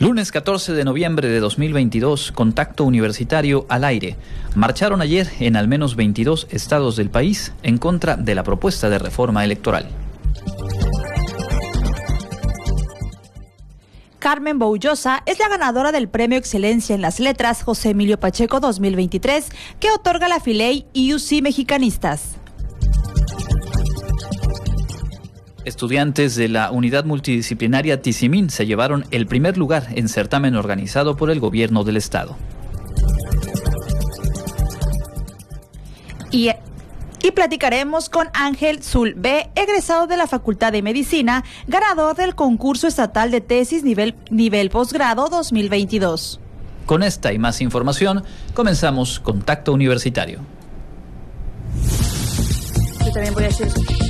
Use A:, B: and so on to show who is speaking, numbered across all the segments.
A: Lunes 14 de noviembre de 2022, contacto universitario al aire. Marcharon ayer en al menos 22 estados del país en contra de la propuesta de reforma electoral.
B: Carmen Boullosa es la ganadora del Premio Excelencia en las Letras José Emilio Pacheco 2023 que otorga la Filey UC Mexicanistas.
A: Estudiantes de la unidad multidisciplinaria Tizimín se llevaron el primer lugar en certamen organizado por el gobierno del estado.
B: Y, y platicaremos con Ángel Zulbe, egresado de la Facultad de Medicina, ganador del concurso estatal de tesis nivel, nivel posgrado 2022.
A: Con esta y más información, comenzamos Contacto Universitario.
B: Yo también voy a hacer eso.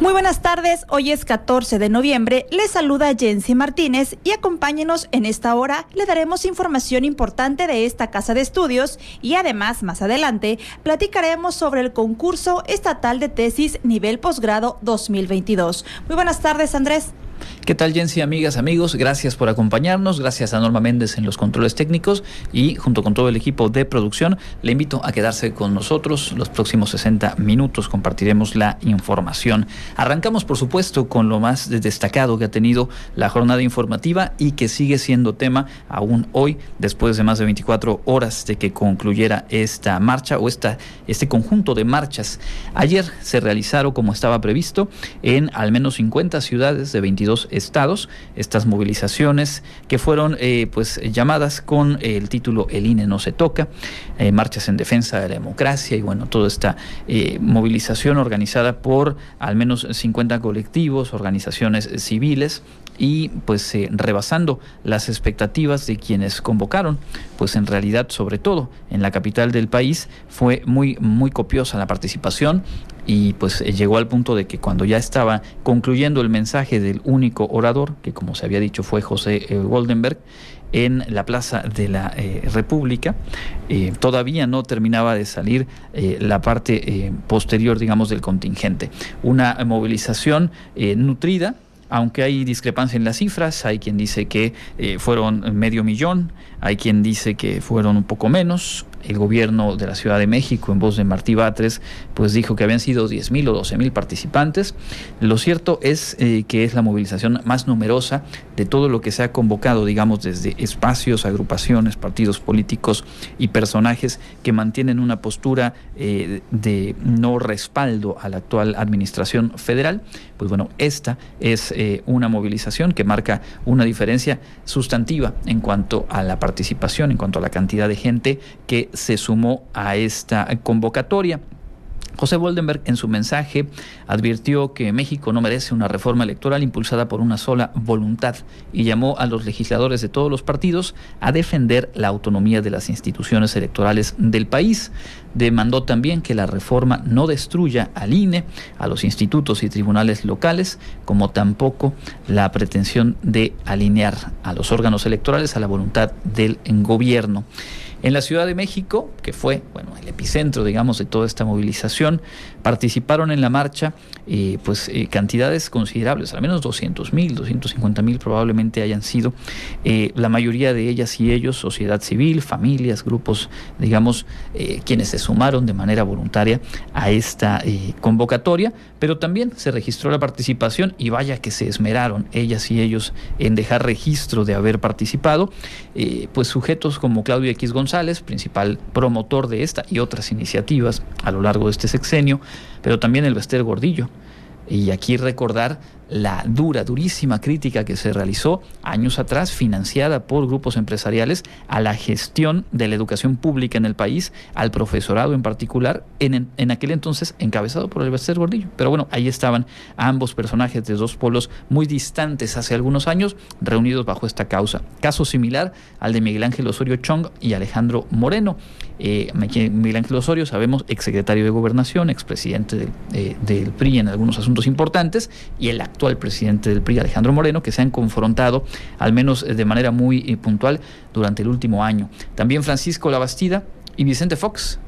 B: Muy buenas tardes, hoy es 14 de noviembre, les saluda Jensi Martínez y acompáñenos en esta hora, le daremos información importante de esta casa de estudios y además más adelante platicaremos sobre el concurso estatal de tesis nivel posgrado 2022. Muy buenas tardes Andrés.
A: ¿Qué tal, Jensi, amigas, amigos? Gracias por acompañarnos. Gracias a Norma Méndez en los controles técnicos y junto con todo el equipo de producción, le invito a quedarse con nosotros. Los próximos 60 minutos compartiremos la información. Arrancamos, por supuesto, con lo más destacado que ha tenido la jornada informativa y que sigue siendo tema aún hoy, después de más de 24 horas de que concluyera esta marcha o esta, este conjunto de marchas. Ayer se realizaron, como estaba previsto, en al menos 50 ciudades de 22 estados, estas movilizaciones que fueron eh, pues llamadas con el título El INE no se toca, eh, marchas en defensa de la democracia y bueno, toda esta eh, movilización organizada por al menos 50 colectivos, organizaciones civiles y pues rebasando las expectativas de quienes convocaron, pues en realidad sobre todo en la capital del país fue muy muy copiosa la participación y pues eh, llegó al punto de que cuando ya estaba concluyendo el mensaje del único orador, que como se había dicho fue José eh, Goldenberg, en la Plaza de la eh, República. todavía no terminaba de salir la parte posterior, digamos, del contingente. Una movilización nutrida aunque hay discrepancia en las cifras, hay quien dice que fueron medio millón, hay quien dice que fueron un poco menos, el gobierno de la Ciudad de México, en voz de Martí Batres, pues dijo que habían sido 10.000 o 12.000 participantes. Lo cierto es eh, que es la movilización más numerosa de todo lo que se ha convocado, digamos, desde espacios, agrupaciones, partidos políticos y personajes que mantienen una postura eh, de no respaldo a la actual administración federal. Pues bueno, esta es eh, una movilización que marca una diferencia sustantiva en cuanto a la participación, en cuanto a la cantidad de gente que se sumó a esta convocatoria. José Boldenberg en su mensaje advirtió que México no merece una reforma electoral impulsada por una sola voluntad y llamó a los legisladores de todos los partidos a defender la autonomía de las instituciones electorales del país. Demandó también que la reforma no destruya al INE, a los institutos y tribunales locales, como tampoco la pretensión de alinear a los órganos electorales a la voluntad del gobierno. En la Ciudad de México, que fue bueno, el epicentro, digamos, de toda esta movilización, participaron en la marcha eh, pues eh, cantidades considerables, al menos 200 mil, 250 mil probablemente hayan sido, eh, la mayoría de ellas y ellos, sociedad civil, familias, grupos, digamos, quienes se sumaron de manera voluntaria a esta convocatoria, pero también se registró la participación y vaya que se esmeraron ellas y ellos en dejar registro de haber participado, pues sujetos como Claudio X González, principal promotor de esta y otras iniciativas a lo largo de este sexenio, pero también el Bester Gordillo. Y aquí recordar la dura, durísima crítica que se realizó años atrás, financiada por grupos empresariales, a la gestión de la educación pública en el país, al profesorado en particular, en, en aquel entonces encabezado por el Bester Gordillo. Pero bueno, ahí estaban ambos personajes de dos polos muy distantes hace algunos años, reunidos bajo esta causa. Caso similar al de Miguel Ángel Osorio Chong y Alejandro Moreno. Eh, Miguel Ángel Osorio, sabemos, exsecretario de Gobernación, expresidente del, eh, del PRI en algunos asuntos importantes, y el presidente del PRI, Alejandro Moreno, que se han confrontado, al menos de manera muy eh, puntual, durante el último año. También Francisco Labastida y Vicente Fox,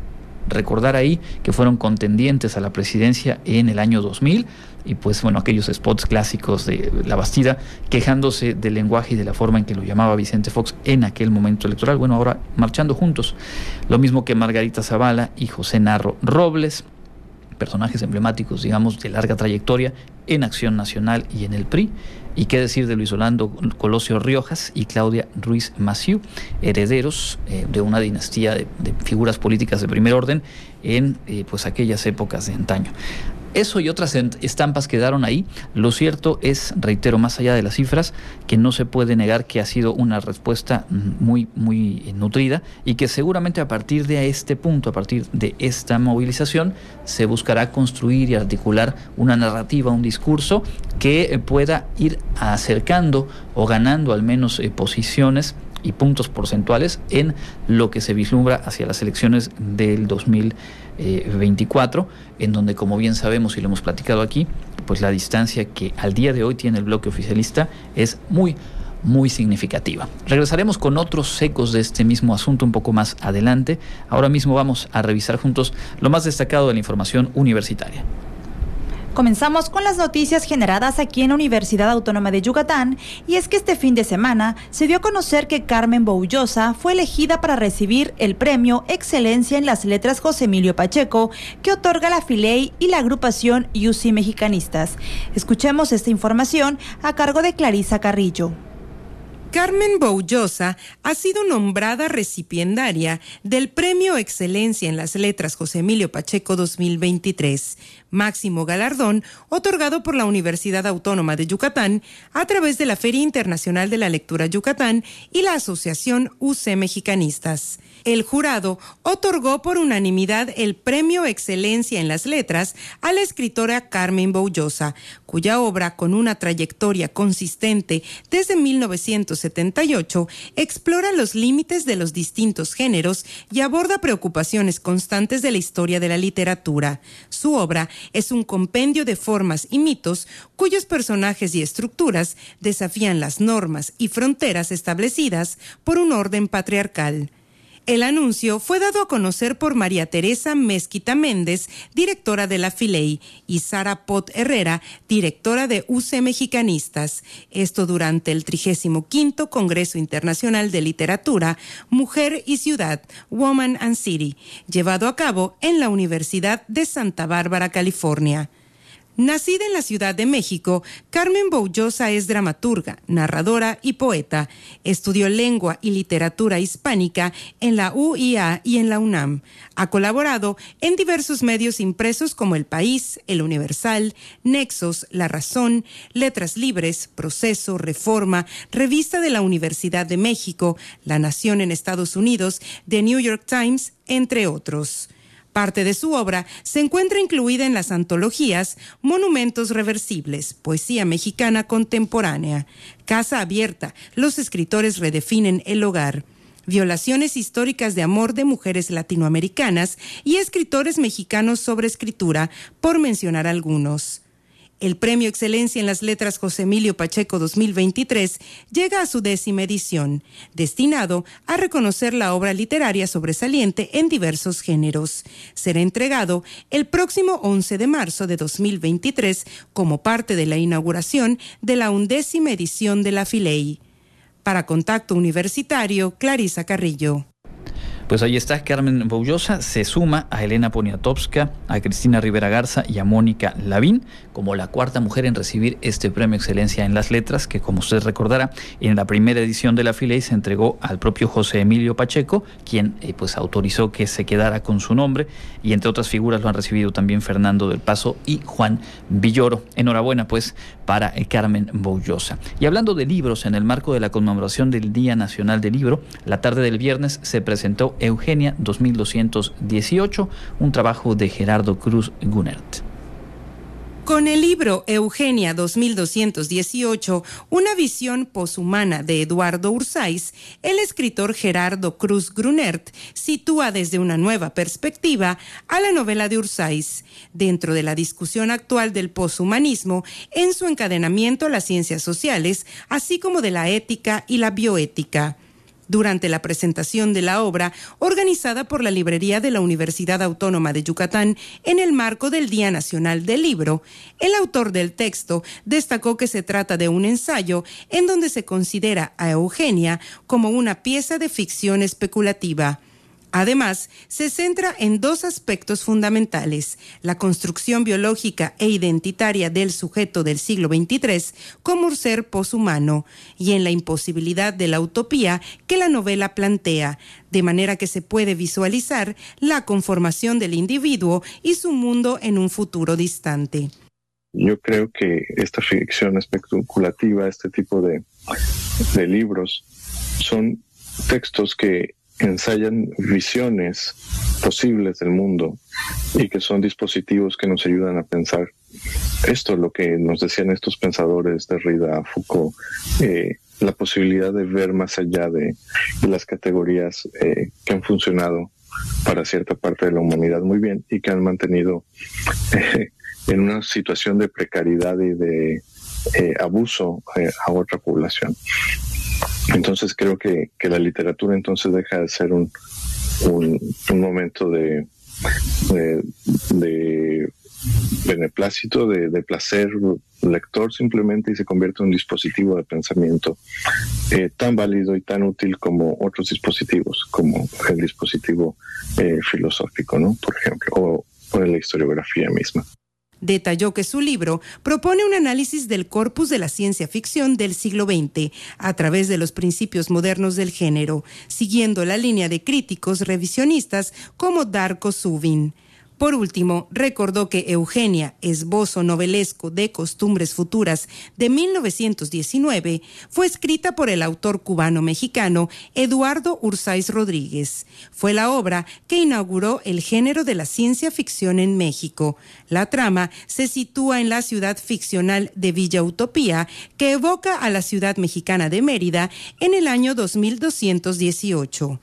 A: recordar ahí que fueron contendientes a la presidencia en el año 2000 y pues bueno, aquellos spots clásicos de La Bastida quejándose del lenguaje y de la forma en que lo llamaba Vicente Fox en aquel momento electoral, bueno, ahora marchando juntos, lo mismo que Margarita Zavala y José Narro Robles, personajes emblemáticos, digamos, de larga trayectoria en Acción Nacional y en el PRI. Y qué decir de Luis Orlando Colosio Riojas y Claudia Ruiz Maciú, herederos eh, de una dinastía de, figuras políticas de primer orden en eh, pues aquellas épocas de antaño. Eso y otras estampas quedaron ahí. Lo cierto es, reitero, más allá de las cifras, que no se puede negar que ha sido una respuesta muy, muy nutrida y que seguramente a partir de este punto, a partir de esta movilización, se buscará construir y articular una narrativa, un discurso que pueda ir acercando o ganando al menos eh, posiciones y puntos porcentuales en lo que se vislumbra hacia las elecciones del 2024, en donde, como bien sabemos y lo hemos platicado aquí, pues la distancia que al día de hoy tiene el bloque oficialista es muy, muy significativa. Regresaremos con otros ecos de este mismo asunto un poco más adelante. Ahora mismo vamos a revisar juntos lo más destacado de la información universitaria.
B: Comenzamos con las noticias generadas aquí en la Universidad Autónoma de Yucatán y es que este fin de semana se dio a conocer que Carmen Boullosa fue elegida para recibir el premio Excelencia en las Letras José Emilio Pacheco que otorga la Filey y la agrupación UCI Mexicanistas. Escuchemos esta información a cargo de Clarisa Carrillo.
C: Carmen Boullosa ha sido nombrada recipiendaria del Premio Excelencia en las Letras José Emilio Pacheco 2023, máximo galardón otorgado por la Universidad Autónoma de Yucatán a través de la Feria Internacional de la Lectura Yucatán y la Asociación UC Mexicanistas. El jurado otorgó por unanimidad el Premio Excelencia en las Letras a la escritora Carmen Boullosa, cuya obra, con una trayectoria consistente desde 1978, explora los límites de los distintos géneros y aborda preocupaciones constantes de la historia de la literatura. Su obra es un compendio de formas y mitos cuyos personajes y estructuras desafían las normas y fronteras establecidas por un orden patriarcal. El anuncio fue dado a conocer por María Teresa Mezquita Méndez, directora de la Filey, y Sara Pot Herrera, directora de UC Mexicanistas. Esto durante el 35 Congreso Internacional de Literatura Mujer y Ciudad, Woman and City, llevado a cabo en la Universidad de Santa Bárbara, California. Nacida en la Ciudad de México, Carmen Boullosa es dramaturga, narradora y poeta. Estudió lengua y literatura hispánica en la UIA y en la UNAM. Ha colaborado en diversos medios impresos como El País, El Universal, Nexos, La Razón, Letras Libres, Proceso, Reforma, Revista de la Universidad de México, La Nación en Estados Unidos, The New York Times, entre otros. Parte de su obra se encuentra incluida en las antologías Monumentos Reversibles, Poesía Mexicana Contemporánea, Casa Abierta, Los escritores redefinen el hogar, Violaciones históricas de amor de mujeres latinoamericanas y escritores mexicanos sobre escritura, por mencionar algunos. El Premio Excelencia en las Letras José Emilio Pacheco 2023 llega a su décima edición, destinado a reconocer la obra literaria sobresaliente en diversos géneros. Será entregado el próximo 11 de marzo de 2023 como parte de la inauguración de la undécima edición de la Filey. Para Contacto Universitario, Clarisa Carrillo.
A: Pues ahí está, Carmen Boullosa se suma a Elena Poniatowska, a Cristina Rivera Garza y a Mónica Lavín como la cuarta mujer en recibir este premio Excelencia en las Letras, que como usted recordará, en la primera edición de la FILEI se entregó al propio José Emilio Pacheco, quien eh, pues autorizó que se quedara con su nombre, y entre otras figuras lo han recibido también Fernando del Paso y Juan Villoro. Enhorabuena pues para eh, Carmen Boullosa. Y hablando de libros, en el marco de la conmemoración del Día Nacional del Libro, la tarde del viernes se presentó Eugenia 2218, un trabajo de Gerardo Cruz Gunert.
C: Con el libro Eugenia 2218, una visión poshumana de Eduardo Ursáis, el escritor Gerardo Cruz Grunert sitúa desde una nueva perspectiva a la novela de Ursáis dentro de la discusión actual del poshumanismo en su encadenamiento a las ciencias sociales, así como de la ética y la bioética durante la presentación de la obra organizada por la Librería de la Universidad Autónoma de Yucatán en el marco del Día Nacional del Libro, el autor del texto destacó que se trata de un ensayo en donde se considera a Eugenia como una pieza de ficción especulativa. Además, se centra en dos aspectos fundamentales, la construcción biológica e identitaria del sujeto del siglo XXIII como ser poshumano y en la imposibilidad de la utopía que la novela plantea, de manera que se puede visualizar la conformación del individuo y su mundo en un futuro distante.
D: Yo creo que esta ficción especulativa, este tipo de, de libros, son textos que ensayan visiones posibles del mundo y que son dispositivos que nos ayudan a pensar. Esto es lo que nos decían estos pensadores de Rida, Foucault, eh, la posibilidad de ver más allá de, las categorías eh, que han funcionado para cierta parte de la humanidad muy bien y que han mantenido eh, en una situación de precariedad y de abuso a otra población. Entonces creo que, la literatura entonces deja de ser un, un, momento de, de, beneplácito, de, de, placer lector simplemente y se convierte en un dispositivo de pensamiento eh, tan válido y tan útil como otros dispositivos, como el dispositivo eh, filosófico, ¿no? Por ejemplo, o, o la historiografía misma
C: detalló que su libro propone un análisis del corpus de la ciencia ficción del siglo XX a través de los principios modernos del género, siguiendo la línea de críticos revisionistas como Darko Subin. Por último, recordó que Eugenia, esbozo novelesco de Costumbres Futuras de 1919, fue escrita por el autor cubano-mexicano Eduardo Ursáis Rodríguez. Fue la obra que inauguró el género de la ciencia ficción en México. La trama se sitúa en la ciudad ficcional de Villa Utopía, que evoca a la ciudad mexicana de Mérida en el año 2218.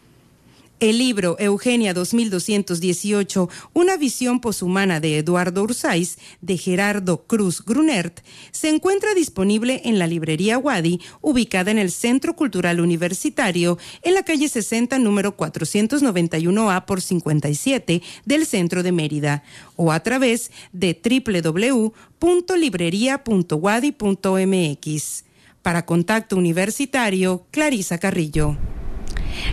C: El libro Eugenia 2218, una visión poshumana de Eduardo Ursáis, de Gerardo Cruz Grunert, se encuentra disponible en la librería Wadi, ubicada en el Centro Cultural Universitario, en la calle 60, número 491A por 57 del centro de Mérida, o a través de www.librería.wadi.mx. Para Contacto Universitario, Clarisa Carrillo.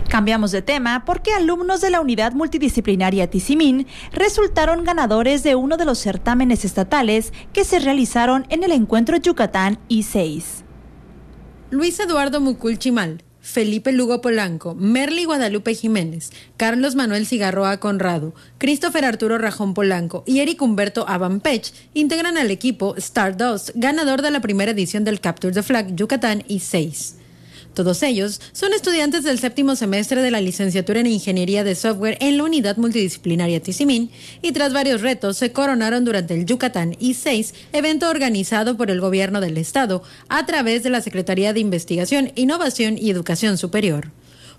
B: Cambiamos de tema porque alumnos de la unidad multidisciplinaria Tizimín resultaron ganadores de uno de los certámenes estatales que se realizaron en el encuentro Yucatán I6.
E: Luis Eduardo Mucul Chimal, Felipe Lugo Polanco, Merly Guadalupe Jiménez, Carlos Manuel Cigarroa Conrado, Christopher Arturo Rajón Polanco y Eric Humberto Avampech integran al equipo Stardust, ganador de la primera edición del Capture the Flag Yucatán I6. Todos ellos son estudiantes del séptimo semestre de la licenciatura en Ingeniería de Software en la Unidad Multidisciplinaria Tizimín y tras varios retos se coronaron durante el Yucatán I6, evento organizado por el Gobierno del Estado a través de la Secretaría de Investigación, Innovación y Educación Superior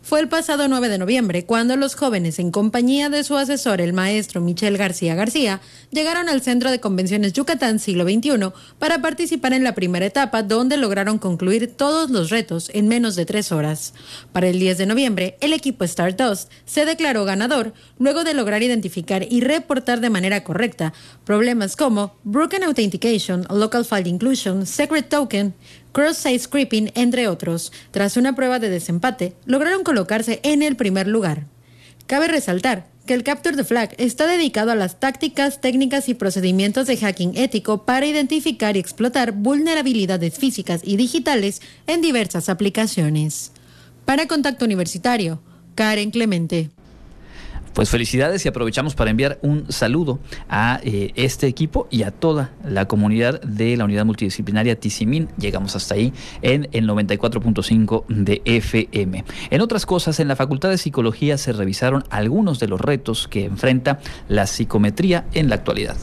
E: fue el pasado 9 de noviembre cuando los jóvenes, en compañía de su asesor, el maestro Michel García García, llegaron al Centro de Convenciones Yucatán Siglo XXI para participar en la primera etapa donde lograron concluir todos los retos en menos de tres horas. Para el 10 de noviembre, el equipo Stardust se declaró ganador luego de lograr identificar y reportar de manera correcta problemas como Broken Authentication, Local File Inclusion, Secret Token, cross-site scripting, entre otros. Tras una prueba de desempate, lograron colocarse en el primer lugar. Cabe resaltar que el Capture the Flag está dedicado a las tácticas, técnicas y procedimientos de hacking ético para identificar y explotar vulnerabilidades físicas y digitales en diversas aplicaciones. Para Contacto Universitario, Karen Clemente.
A: Pues felicidades y aprovechamos para enviar un saludo a eh, este equipo y a toda la comunidad de la unidad multidisciplinaria Tizimín. Llegamos hasta ahí en el 94.5 de FM. En otras cosas, en la Facultad de Psicología se revisaron algunos de los retos que enfrenta la psicometría en la actualidad.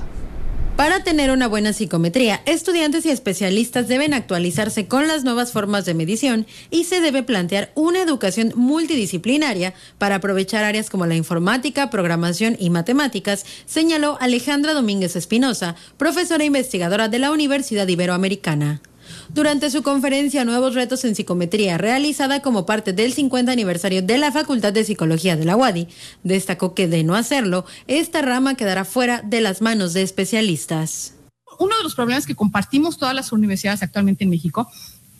E: Para tener una buena psicometría, estudiantes y especialistas deben actualizarse con las nuevas formas de medición y se debe plantear una educación multidisciplinaria para aprovechar áreas como la informática, programación y matemáticas, señaló Alejandra Domínguez Espinosa, profesora e investigadora de la Universidad Iberoamericana. Durante su conferencia Nuevos Retos en Psicometría, realizada como parte del 50 aniversario de la Facultad de Psicología de la UADI, destacó que de no hacerlo, esta rama quedará fuera de las manos de especialistas.
F: Uno de los problemas que compartimos todas las universidades actualmente en México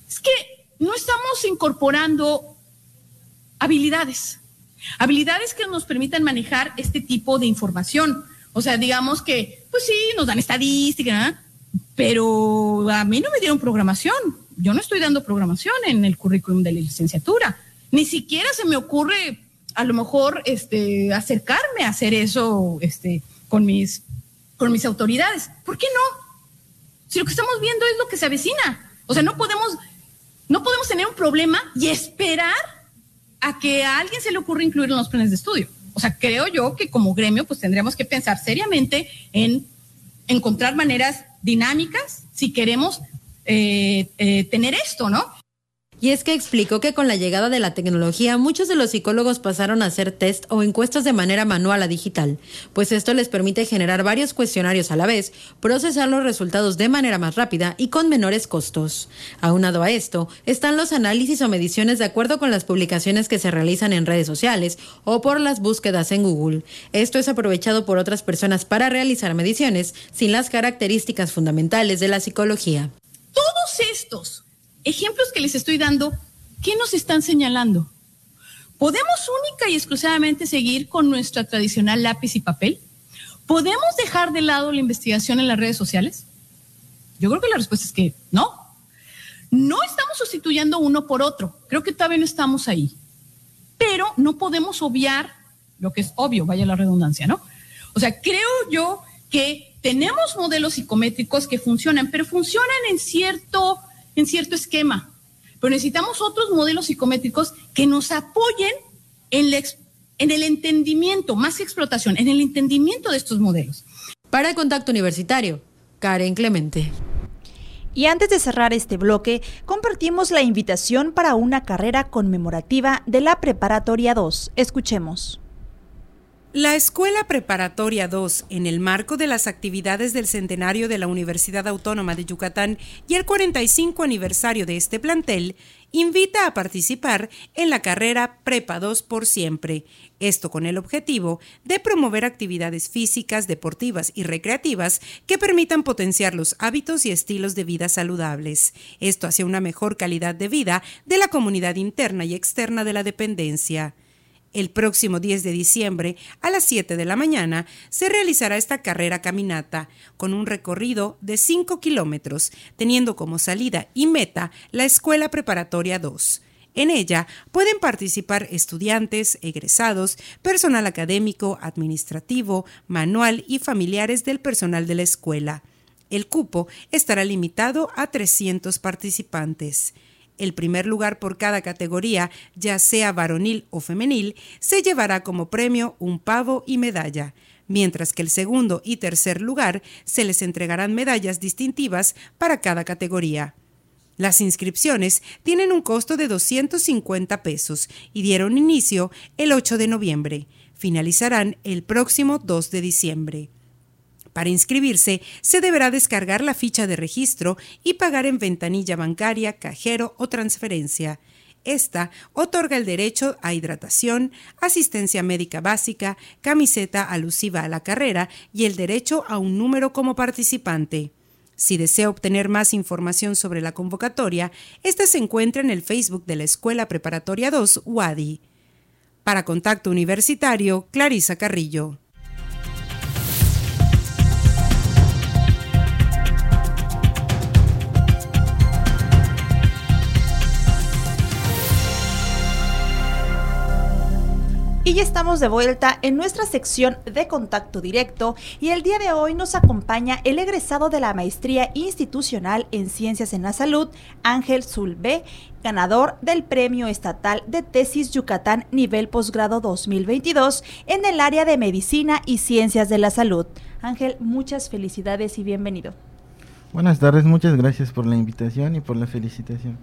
F: es que no estamos incorporando habilidades, habilidades que nos permitan manejar este tipo de información. O sea, digamos que, pues sí, nos dan estadística, pero a mí no me dieron programación. Yo no estoy dando programación en el currículum de la licenciatura. Ni siquiera se me ocurre a lo mejor este, acercarme a hacer eso este, con, mis, con mis autoridades. ¿Por qué no? Si lo que estamos viendo es lo que se avecina. O sea, no podemos, no podemos tener un problema y esperar a que a alguien se le ocurra incluir en los planes de estudio. O sea, creo yo que como gremio pues tendríamos que pensar seriamente en encontrar maneras dinámicas si queremos eh, eh, tener esto, ¿no?
E: Y es que explicó que con la llegada de la tecnología muchos de los psicólogos pasaron a hacer test o encuestas de manera manual a digital, pues esto les permite generar varios cuestionarios a la vez, procesar los resultados de manera más rápida y con menores costos. Aunado a esto, están los análisis o mediciones de acuerdo con las publicaciones que se realizan en redes sociales o por las búsquedas en Google. Esto es aprovechado por otras personas para realizar mediciones sin las características fundamentales de la psicología.
F: Todos estos ejemplos que les estoy dando, ¿qué nos están señalando? ¿Podemos única y exclusivamente seguir con nuestra tradicional lápiz y papel? ¿Podemos dejar de lado la investigación en las redes sociales? Yo creo que la respuesta es que no. No estamos sustituyendo uno por otro. Creo que todavía no estamos ahí. Pero no podemos obviar lo que es obvio, vaya la redundancia, ¿no? O sea, creo yo que tenemos modelos psicométricos que funcionan, pero funcionan en cierto en cierto esquema. Pero necesitamos otros modelos psicométricos que nos apoyen en, en el entendimiento, más que explotación, en el entendimiento de estos modelos.
E: Para el contacto universitario, Karen Clemente.
B: Y antes de cerrar este bloque, compartimos la invitación para una carrera conmemorativa de la Preparatoria 2. Escuchemos.
C: La Escuela Preparatoria 2, en el marco de las actividades del centenario de la Universidad Autónoma de Yucatán y el 45 aniversario de este plantel, invita a participar en la carrera Prepa 2 por siempre, esto con el objetivo de promover actividades físicas, deportivas y recreativas que permitan potenciar los hábitos y estilos de vida saludables, esto hacia una mejor calidad de vida de la comunidad interna y externa de la dependencia. El próximo 10 de diciembre, a las 7 de la mañana, se realizará esta carrera caminata, con un recorrido de 5 kilómetros, teniendo como salida y meta la Escuela Preparatoria 2. En ella pueden participar estudiantes, egresados, personal académico, administrativo, manual y familiares del personal de la escuela. El cupo estará limitado a 300 participantes. El primer lugar por cada categoría, ya sea varonil o femenil, se llevará como premio un pavo y medalla, mientras que el segundo y tercer lugar se les entregarán medallas distintivas para cada categoría. Las inscripciones tienen un costo de 250 pesos y dieron inicio el 8 de noviembre. Finalizarán el próximo 2 de diciembre. Para inscribirse, se deberá descargar la ficha de registro y pagar en ventanilla bancaria, cajero o transferencia. Esta otorga el derecho a hidratación, asistencia médica básica, camiseta alusiva a la carrera y el derecho a un número como participante. Si desea obtener más información sobre la convocatoria, esta se encuentra en el Facebook de la Escuela Preparatoria 2 UADI. Para Contacto Universitario, Clarisa Carrillo.
B: Y ya estamos de vuelta en nuestra sección de contacto directo y el día de hoy nos acompaña el egresado de la Maestría Institucional en Ciencias en la Salud, Ángel Zulbe, ganador del Premio Estatal de Tesis Yucatán Nivel Posgrado 2022 en el área de Medicina y Ciencias de la Salud. Ángel, muchas felicidades y bienvenido.
G: Buenas tardes, muchas gracias por la invitación y por la felicitación.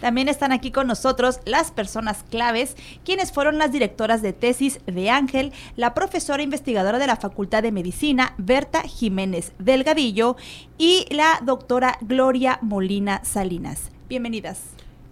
B: También están aquí con nosotros las personas claves, quienes fueron las directoras de tesis de Ángel, la profesora investigadora de la Facultad de Medicina, Berta Jiménez Delgadillo, y la doctora Gloria Molina Salinas. Bienvenidas.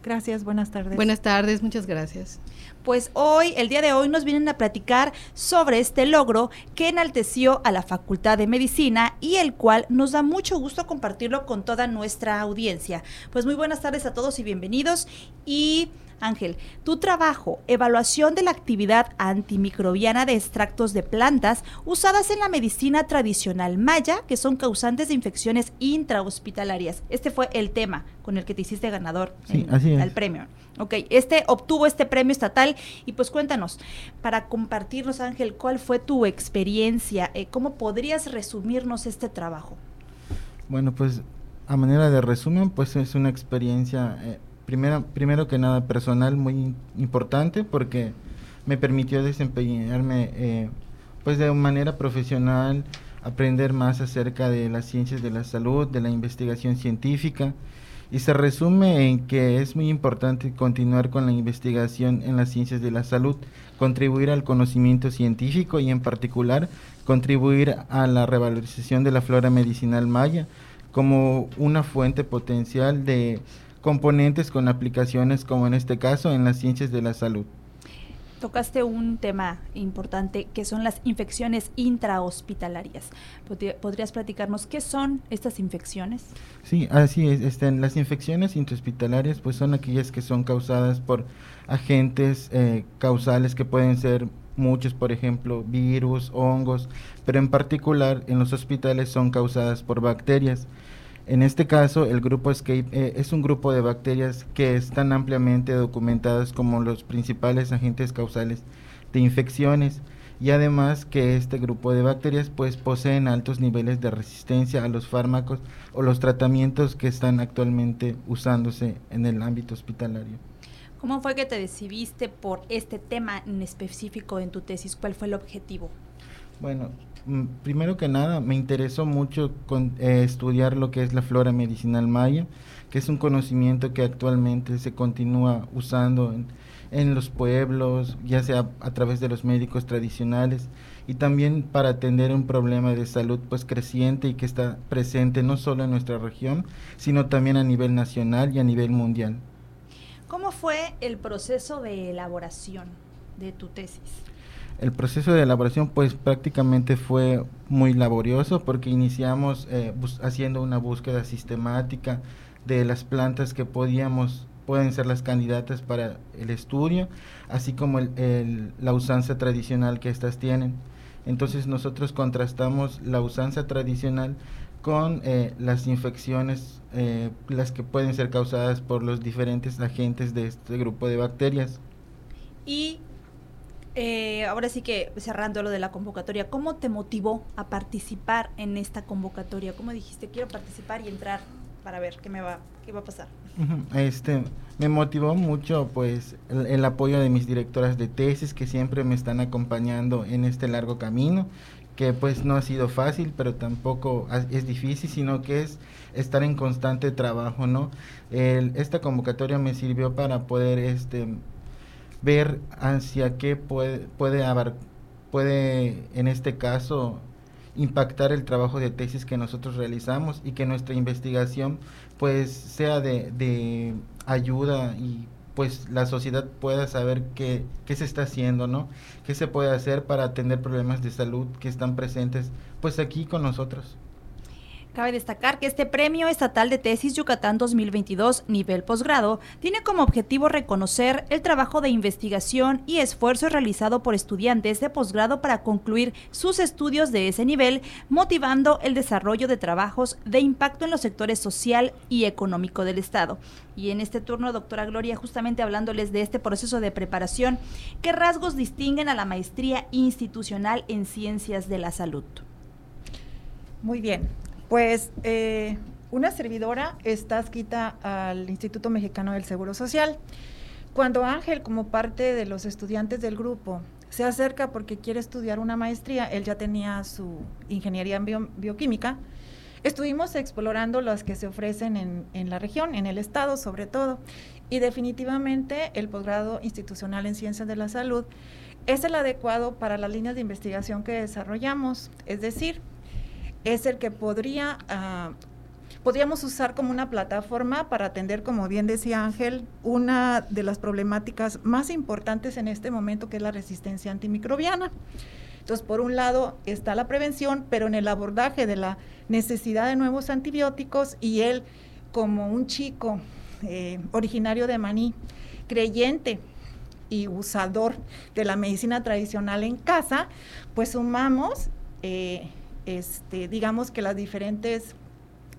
H: Gracias, buenas tardes.
E: Buenas tardes, muchas gracias
B: pues hoy, el día de hoy, nos vienen a platicar sobre este logro que enalteció a la Facultad de Medicina y el cual nos da mucho gusto compartirlo con toda nuestra audiencia. Pues muy buenas tardes a todos y bienvenidos. Y Ángel, tu trabajo, evaluación de la actividad antimicrobiana de extractos de plantas usadas en la medicina tradicional maya, que son causantes de infecciones intrahospitalarias. Este fue el tema con el que te hiciste ganador
G: sí,
B: el premio. Ok, este obtuvo este premio estatal y pues cuéntanos, para compartirnos Ángel, ¿cuál fue tu experiencia? Eh, ¿Cómo podrías resumirnos este trabajo?
G: Bueno, pues a manera de resumen, pues es una experiencia eh, primero, primero que nada personal muy importante porque me permitió desempeñarme eh, pues de manera profesional, aprender más acerca de las ciencias de la salud, de la investigación científica y se resume en que es muy importante continuar con la investigación en las ciencias de la salud, contribuir al conocimiento científico y en particular contribuir a la revalorización de la flora medicinal maya como una fuente potencial de componentes con aplicaciones como en este caso en las ciencias de la salud.
B: Tocaste un tema importante que son las infecciones intrahospitalarias. ¿Podrías platicarnos qué son estas infecciones?
G: Sí, así es. Este, las infecciones intrahospitalarias pues son aquellas que son causadas por agentes eh, causales que pueden ser muchos, por ejemplo, virus, hongos, pero en particular en los hospitales son causadas por bacterias. En este caso, el grupo ESCAPE eh, es un grupo de bacterias que están ampliamente documentadas como los principales agentes causales de infecciones y además que este grupo de bacterias pues poseen altos niveles de resistencia a los fármacos o los tratamientos que están actualmente usándose en el ámbito hospitalario.
B: ¿Cómo fue que te decidiste por este tema en específico en tu tesis? ¿Cuál fue el objetivo?
G: Bueno, Mm, primero que nada, me interesó mucho con, eh, estudiar lo que es la flora medicinal maya, que es un conocimiento que actualmente se continúa usando en, en los pueblos, ya sea a través de los médicos tradicionales y también para atender un problema de salud pues creciente y que está presente no solo en nuestra región, sino también a nivel nacional y a nivel mundial.
B: ¿Cómo fue el proceso de elaboración de tu tesis?
G: El proceso de elaboración pues prácticamente fue muy laborioso porque iniciamos eh, haciendo una búsqueda sistemática de las plantas que podíamos pueden ser las candidatas para el estudio, así como la usanza tradicional que éstas tienen. Entonces nosotros contrastamos la usanza tradicional con eh, las infecciones, eh, las que pueden ser causadas por los diferentes agentes de este grupo de bacterias.
B: Y eh, ahora sí que cerrando lo de la convocatoria, ¿cómo te motivó a participar en esta convocatoria? ¿Cómo dijiste, quiero participar y entrar para ver qué me va, qué va a pasar?
G: Este, me motivó mucho pues el, apoyo de mis directoras de tesis que siempre me están acompañando en este largo camino que pues no ha sido fácil, pero tampoco es difícil, sino que es estar en constante trabajo, ¿no? esta convocatoria me sirvió para poder este ver hacia qué puede, puede, puede en este caso impactar el trabajo de tesis que nosotros realizamos y que nuestra investigación pues sea de, de ayuda y pues la sociedad pueda saber qué, qué se está haciendo, ¿no? ¿Qué se puede hacer para atender problemas de salud que están presentes pues aquí con nosotros?
B: Cabe destacar que este Premio Estatal de Tesis Yucatán 2022 nivel posgrado tiene como objetivo reconocer el trabajo de investigación y esfuerzo realizado por estudiantes de posgrado para concluir sus estudios de ese nivel, motivando el desarrollo de trabajos de impacto en los sectores social y económico del Estado. Y en este turno, doctora Gloria, justamente hablándoles de este proceso de preparación, ¿qué rasgos distinguen a la maestría institucional en ciencias de la salud?
H: Muy bien, pues eh, una servidora está adscrita al Instituto Mexicano del Seguro Social. Cuando Ángel, como parte de los estudiantes del grupo, se acerca porque quiere estudiar una maestría, él ya tenía su ingeniería en bioquímica, estuvimos explorando las que se ofrecen en, en, la región, en el estado sobre todo, y definitivamente el posgrado institucional en ciencias de la salud es el adecuado para las líneas de investigación que desarrollamos, es decir, es el que podría, uh, podríamos usar como una plataforma para atender, como bien decía Ángel, una de las problemáticas más importantes en este momento, que es la resistencia antimicrobiana. Entonces, por un lado está la prevención, pero en el abordaje de la necesidad de nuevos antibióticos y él, como un chico eh, originario de Maní, creyente y usador de la medicina tradicional en casa, pues sumamos eh, este, digamos que las diferentes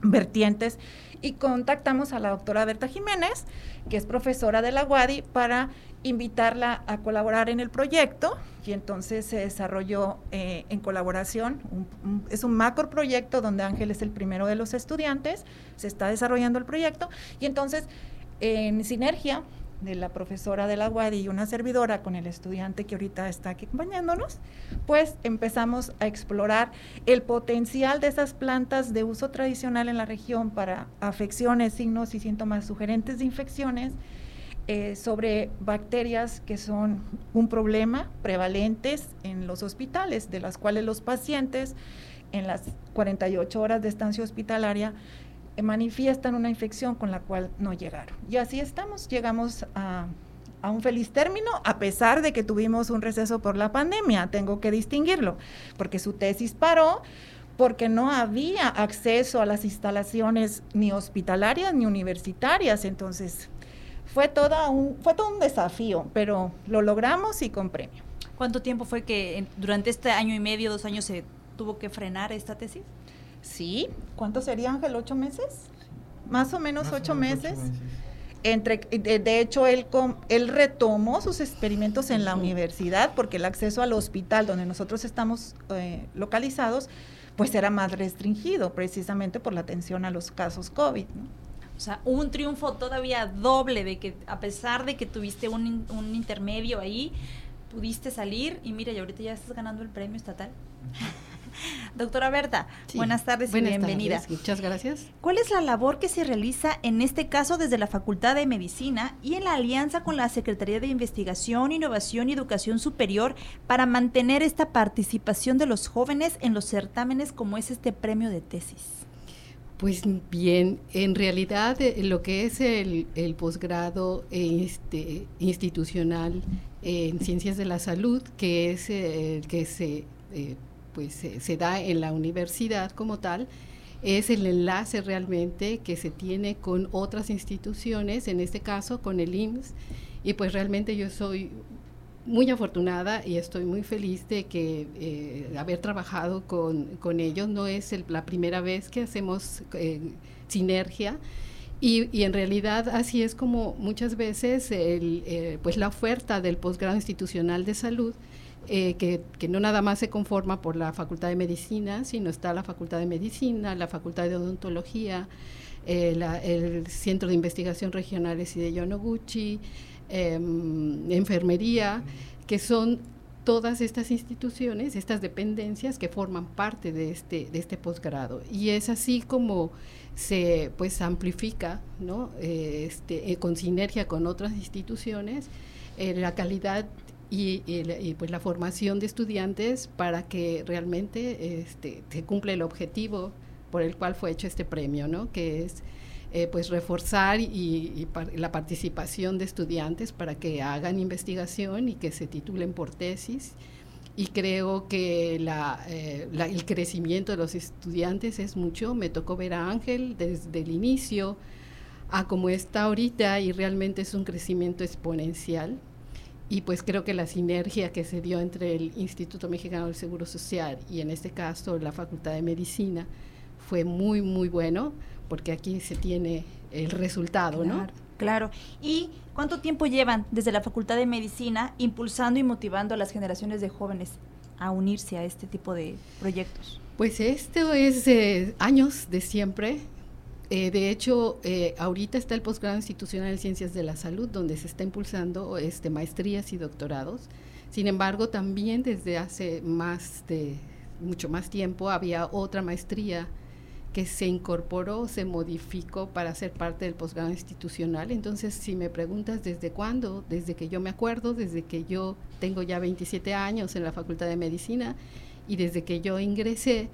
H: vertientes y contactamos a la doctora Berta Jiménez, que es profesora de la UADI, para invitarla a colaborar en el proyecto y entonces se desarrolló eh, en colaboración, es un macro proyecto donde Ángel es el primero de los estudiantes, se está desarrollando el proyecto y entonces en sinergia de la profesora de la UADI y una servidora con el estudiante que ahorita está aquí acompañándonos, pues empezamos a explorar el potencial de esas plantas de uso tradicional en la región para afecciones, signos y síntomas sugerentes de infecciones, eh, sobre bacterias que son un problema prevalentes en los hospitales, de las cuales los pacientes en las 48 horas de estancia hospitalaria manifiestan una infección con la cual no llegaron. Y así estamos, llegamos a, un feliz término, a pesar de que tuvimos un receso por la pandemia, tengo que distinguirlo, porque su tesis paró porque no había acceso a las instalaciones ni hospitalarias ni universitarias, entonces fue, toda un, fue todo un desafío, pero lo logramos y con premio.
B: ¿Cuánto tiempo fue que durante este año y medio, dos años, se tuvo que frenar esta tesis?
H: Sí, ¿cuánto sería Ángel? ¿Ocho meses? Más o menos, ocho, meses. Entre, de, hecho, él, él retomó sus experimentos en la universidad porque el acceso al hospital donde nosotros estamos eh, localizados, pues era más restringido precisamente por la atención a los casos COVID.
B: O sea, un triunfo todavía doble de que a pesar de que tuviste un, un intermedio ahí, pudiste salir y mira, y ahorita ya estás ganando el premio estatal. Doctora Berta, buenas tardes y bienvenida.
I: muchas gracias.
B: ¿Cuál es la labor que se realiza en este caso desde la Facultad de Medicina y en la alianza con la Secretaría de Investigación, Innovación y Educación Superior para mantener esta participación de los jóvenes en los certámenes como es este premio de tesis?
I: Pues bien, en realidad eh, lo que es el, posgrado este, institucional en ciencias de la salud, que es el que se eh, pues se, da en la universidad como tal, es el enlace realmente que se tiene con otras instituciones, en este caso con el IMSS, y pues realmente yo soy muy afortunada y estoy muy feliz de que eh, haber trabajado con, ellos. No es la primera vez que hacemos eh, sinergia. Y, y, en realidad así es como muchas veces el, eh, pues la oferta del posgrado institucional de salud eh, que, no nada más se conforma por la Facultad de Medicina, sino está la Facultad de Medicina, la Facultad de Odontología, eh, el Centro de Investigación Regionales y de Yonoguchi, em, Enfermería, que son todas estas instituciones, estas dependencias que forman parte de este, de este posgrado. Y es así como se pues amplifica, ¿no? Eh, este, con sinergia con otras instituciones, la calidad y, pues la formación de estudiantes para que realmente este, se cumpla el objetivo por el cual fue hecho este premio, ¿no? que es eh, pues reforzar y, la participación de estudiantes para que hagan investigación y que se titulen por tesis y creo que eh, la, el crecimiento de los estudiantes es mucho. Me tocó ver a Ángel desde el inicio a como está ahorita y realmente es un crecimiento exponencial. Y pues creo que la sinergia que se dio entre el Instituto Mexicano del Seguro Social y en este caso la Facultad de Medicina fue muy, muy bueno, porque aquí se tiene el resultado,
B: claro,
I: ¿no?
B: Claro. ¿Y cuánto tiempo llevan desde la Facultad de Medicina impulsando y motivando a las generaciones de jóvenes a unirse a este tipo de proyectos?
I: Pues esto es eh, años de siempre. Eh, de hecho, eh, ahorita está el posgrado institucional en ciencias de la salud, donde se está impulsando este, maestrías y doctorados. Sin embargo, también desde hace más de mucho más tiempo había otra maestría que se incorporó, se modificó para ser parte del posgrado institucional. Entonces, si me preguntas desde cuándo, desde que yo me acuerdo, desde que yo tengo ya 27 años en la Facultad de Medicina y desde que yo ingresé,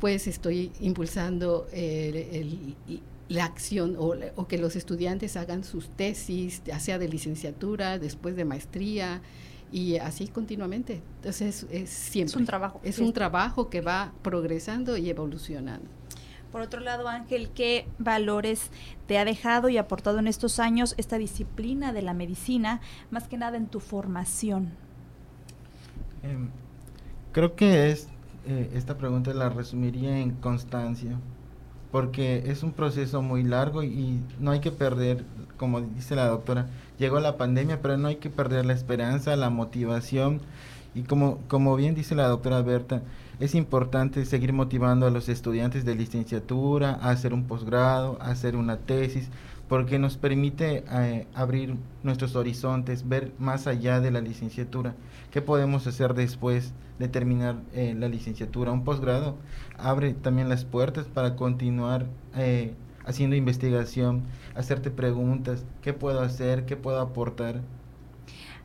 I: pues estoy impulsando el, la acción o, o, que los estudiantes hagan sus tesis, ya sea de licenciatura, después de maestría y así continuamente. Entonces es, siempre.
B: Es un trabajo.
I: Es un trabajo que va progresando y evolucionando.
B: Por otro lado, Ángel, ¿qué valores te ha dejado y aportado en estos años esta disciplina de la medicina, más que nada en tu formación?
G: Eh, creo que es eh, esta pregunta la resumiría en constancia, porque es un proceso muy largo y no hay que perder, como dice la doctora, llegó la pandemia, pero no hay que perder la esperanza, la motivación. Y como, como bien dice la doctora Berta, es importante seguir motivando a los estudiantes de licenciatura a hacer un posgrado, a hacer una tesis, porque nos permite eh, abrir nuestros horizontes, ver más allá de la licenciatura, qué podemos hacer después de terminar eh, la licenciatura. Un posgrado abre también las puertas para continuar eh, haciendo investigación, hacerte preguntas, qué puedo hacer, qué puedo aportar.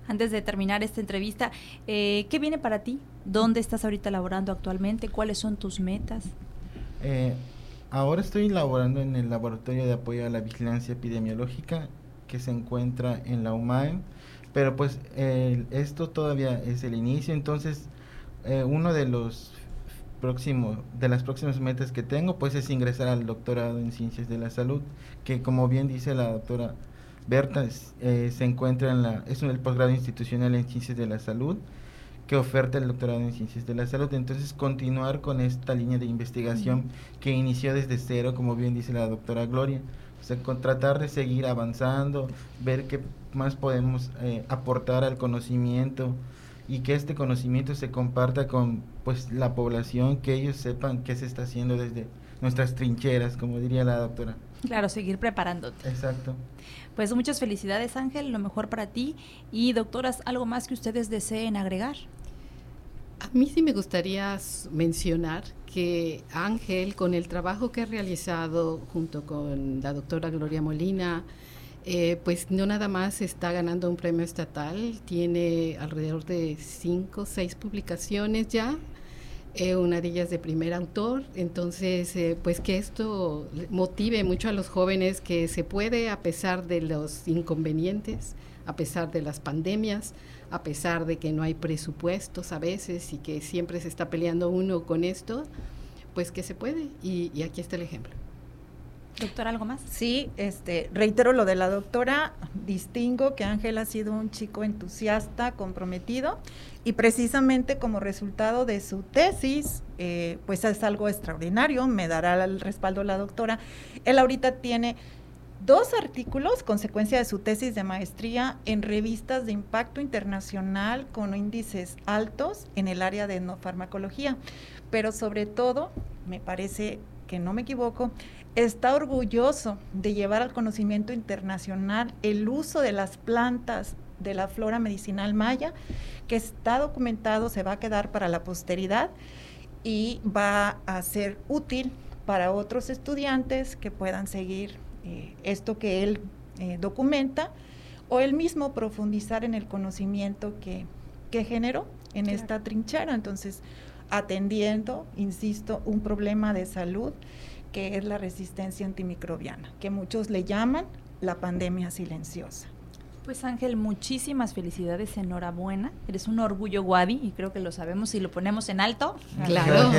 B: Antes de terminar esta entrevista, ¿qué viene para ti? ¿Dónde estás ahorita laborando actualmente? ¿Cuáles son tus metas?
G: Ahora estoy laborando en el Laboratorio de Apoyo a la Vigilancia Epidemiológica que se encuentra en la UMAE, pero pues esto todavía es el inicio, entonces eh, uno de los próximos, de las próximas metas que tengo pues es ingresar al doctorado en Ciencias de la Salud, que como bien dice la doctora Berta, eh, se encuentra en la, es el posgrado institucional en Ciencias de la Salud, que oferta el doctorado en Ciencias de la Salud. Entonces, continuar con esta línea de investigación que inició desde cero, como bien dice la doctora Gloria. O sea, con tratar de seguir avanzando, ver qué más podemos eh, aportar al conocimiento y que este conocimiento se comparta con pues la población, que ellos sepan qué se está haciendo desde nuestras trincheras, como diría la doctora.
B: Claro, seguir preparándote.
G: Exacto.
B: Pues muchas felicidades Ángel, lo mejor para ti. Y doctoras, ¿algo más que ustedes deseen agregar?
I: A mí sí me gustaría mencionar que Ángel, con el trabajo que ha realizado junto con la doctora Gloria Molina, eh, pues no nada más está ganando un premio estatal, tiene alrededor de cinco seis publicaciones ya, eh, una de ellas de primer autor, entonces eh, pues que esto motive mucho a los jóvenes que se puede a pesar de los inconvenientes, a pesar de las pandemias, a pesar de que no hay presupuestos a veces y que siempre se está peleando uno con esto, pues que se puede y, y aquí está el ejemplo.
B: Doctora, ¿algo más?
H: Sí, este, reitero lo de la doctora, distingo que Ángel ha sido un chico entusiasta, comprometido, y precisamente como resultado de su tesis, eh, pues es algo extraordinario, me dará el respaldo la doctora. Él ahorita tiene dos artículos, consecuencia de su tesis de maestría, en revistas de impacto internacional con índices altos en el área de no farmacología, pero sobre todo, me parece que no me equivoco, está orgulloso de llevar al conocimiento internacional el uso de las plantas de la flora medicinal maya, que está documentado, se va a quedar para la posteridad y va a ser útil para otros estudiantes que puedan seguir eh, esto que él eh, documenta o él mismo profundizar en el conocimiento que, que generó en esta trinchera. Entonces, atendiendo, insisto, un problema de salud que es la resistencia antimicrobiana, que muchos le llaman la pandemia silenciosa.
B: Pues Ángel, muchísimas felicidades, enhorabuena. Eres un orgullo Wadi y creo que lo sabemos y lo ponemos en alto.
I: Claro.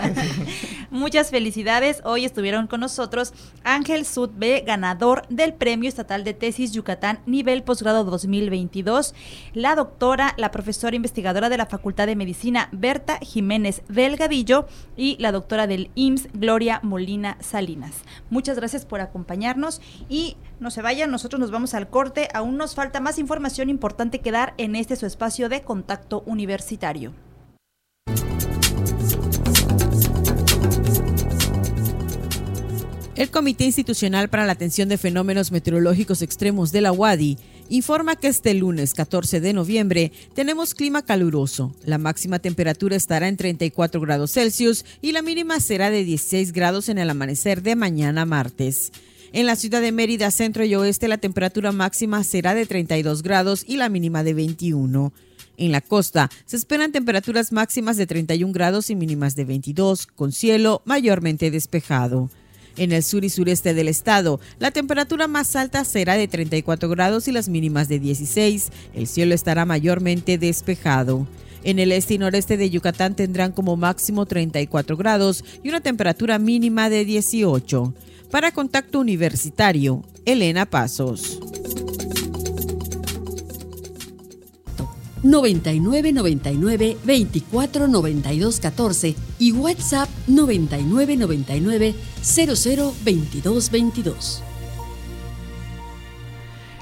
B: Muchas felicidades. Hoy estuvieron con nosotros Ángel B, ganador del Premio Estatal de Tesis Yucatán Nivel Posgrado 2022, la doctora, la profesora investigadora de la Facultad de Medicina Berta Jiménez Delgadillo y la doctora del IMSS Gloria Molina Salinas. Muchas gracias por acompañarnos y no se vayan, nosotros nos vamos al corte. Aún nos falta más información importante que dar en este su espacio de contacto universitario.
J: El Comité Institucional para la Atención de Fenómenos Meteorológicos Extremos de la UADI informa que este lunes 14 de noviembre tenemos clima caluroso. La máxima temperatura estará en 34 grados Celsius y la mínima será de 16 grados en el amanecer de mañana martes. En la ciudad de Mérida, centro y oeste, la temperatura máxima será de 32 grados y la mínima de 21. En la costa se esperan temperaturas máximas de 31 grados y mínimas de 22, con cielo mayormente despejado. En el sur y sureste del estado, la temperatura más alta será de 34 grados y las mínimas de 16. El cielo estará mayormente despejado. En el este y noreste de Yucatán tendrán como máximo 34 grados y una temperatura mínima de 18. Para Contacto Universitario, Elena Pasos.
K: 9999 24 92 14 y WhatsApp 9999 00 22 22.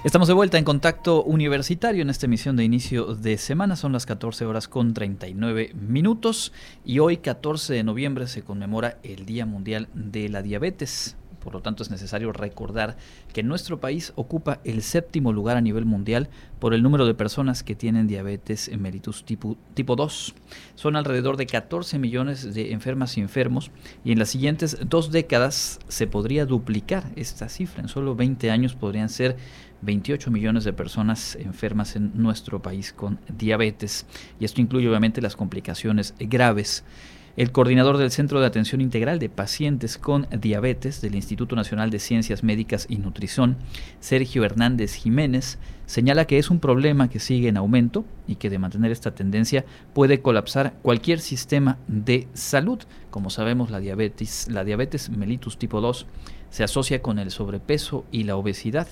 A: Estamos de vuelta en contacto universitario en esta emisión de inicio de semana. Son las 14 horas con 39 minutos y hoy 14 de noviembre se conmemora el Día Mundial de la Diabetes. Por lo tanto, es necesario recordar que nuestro país ocupa el séptimo lugar a nivel mundial por el número de personas que tienen diabetes mellitus tipo, tipo 2. Son alrededor de 14 millones de enfermas y enfermos y en las siguientes dos décadas se podría duplicar esta cifra. En solo 20 años podrían ser 28 millones de personas enfermas en nuestro país con diabetes y esto incluye obviamente las complicaciones graves. El coordinador del Centro de Atención Integral de Pacientes con Diabetes del Instituto Nacional de Ciencias Médicas y Nutrición, Sergio Hernández Jiménez, señala que es un problema que sigue en aumento y que de mantener esta tendencia puede colapsar cualquier sistema de salud. Como sabemos, la diabetes, la diabetes mellitus tipo 2 se asocia con el sobrepeso y la obesidad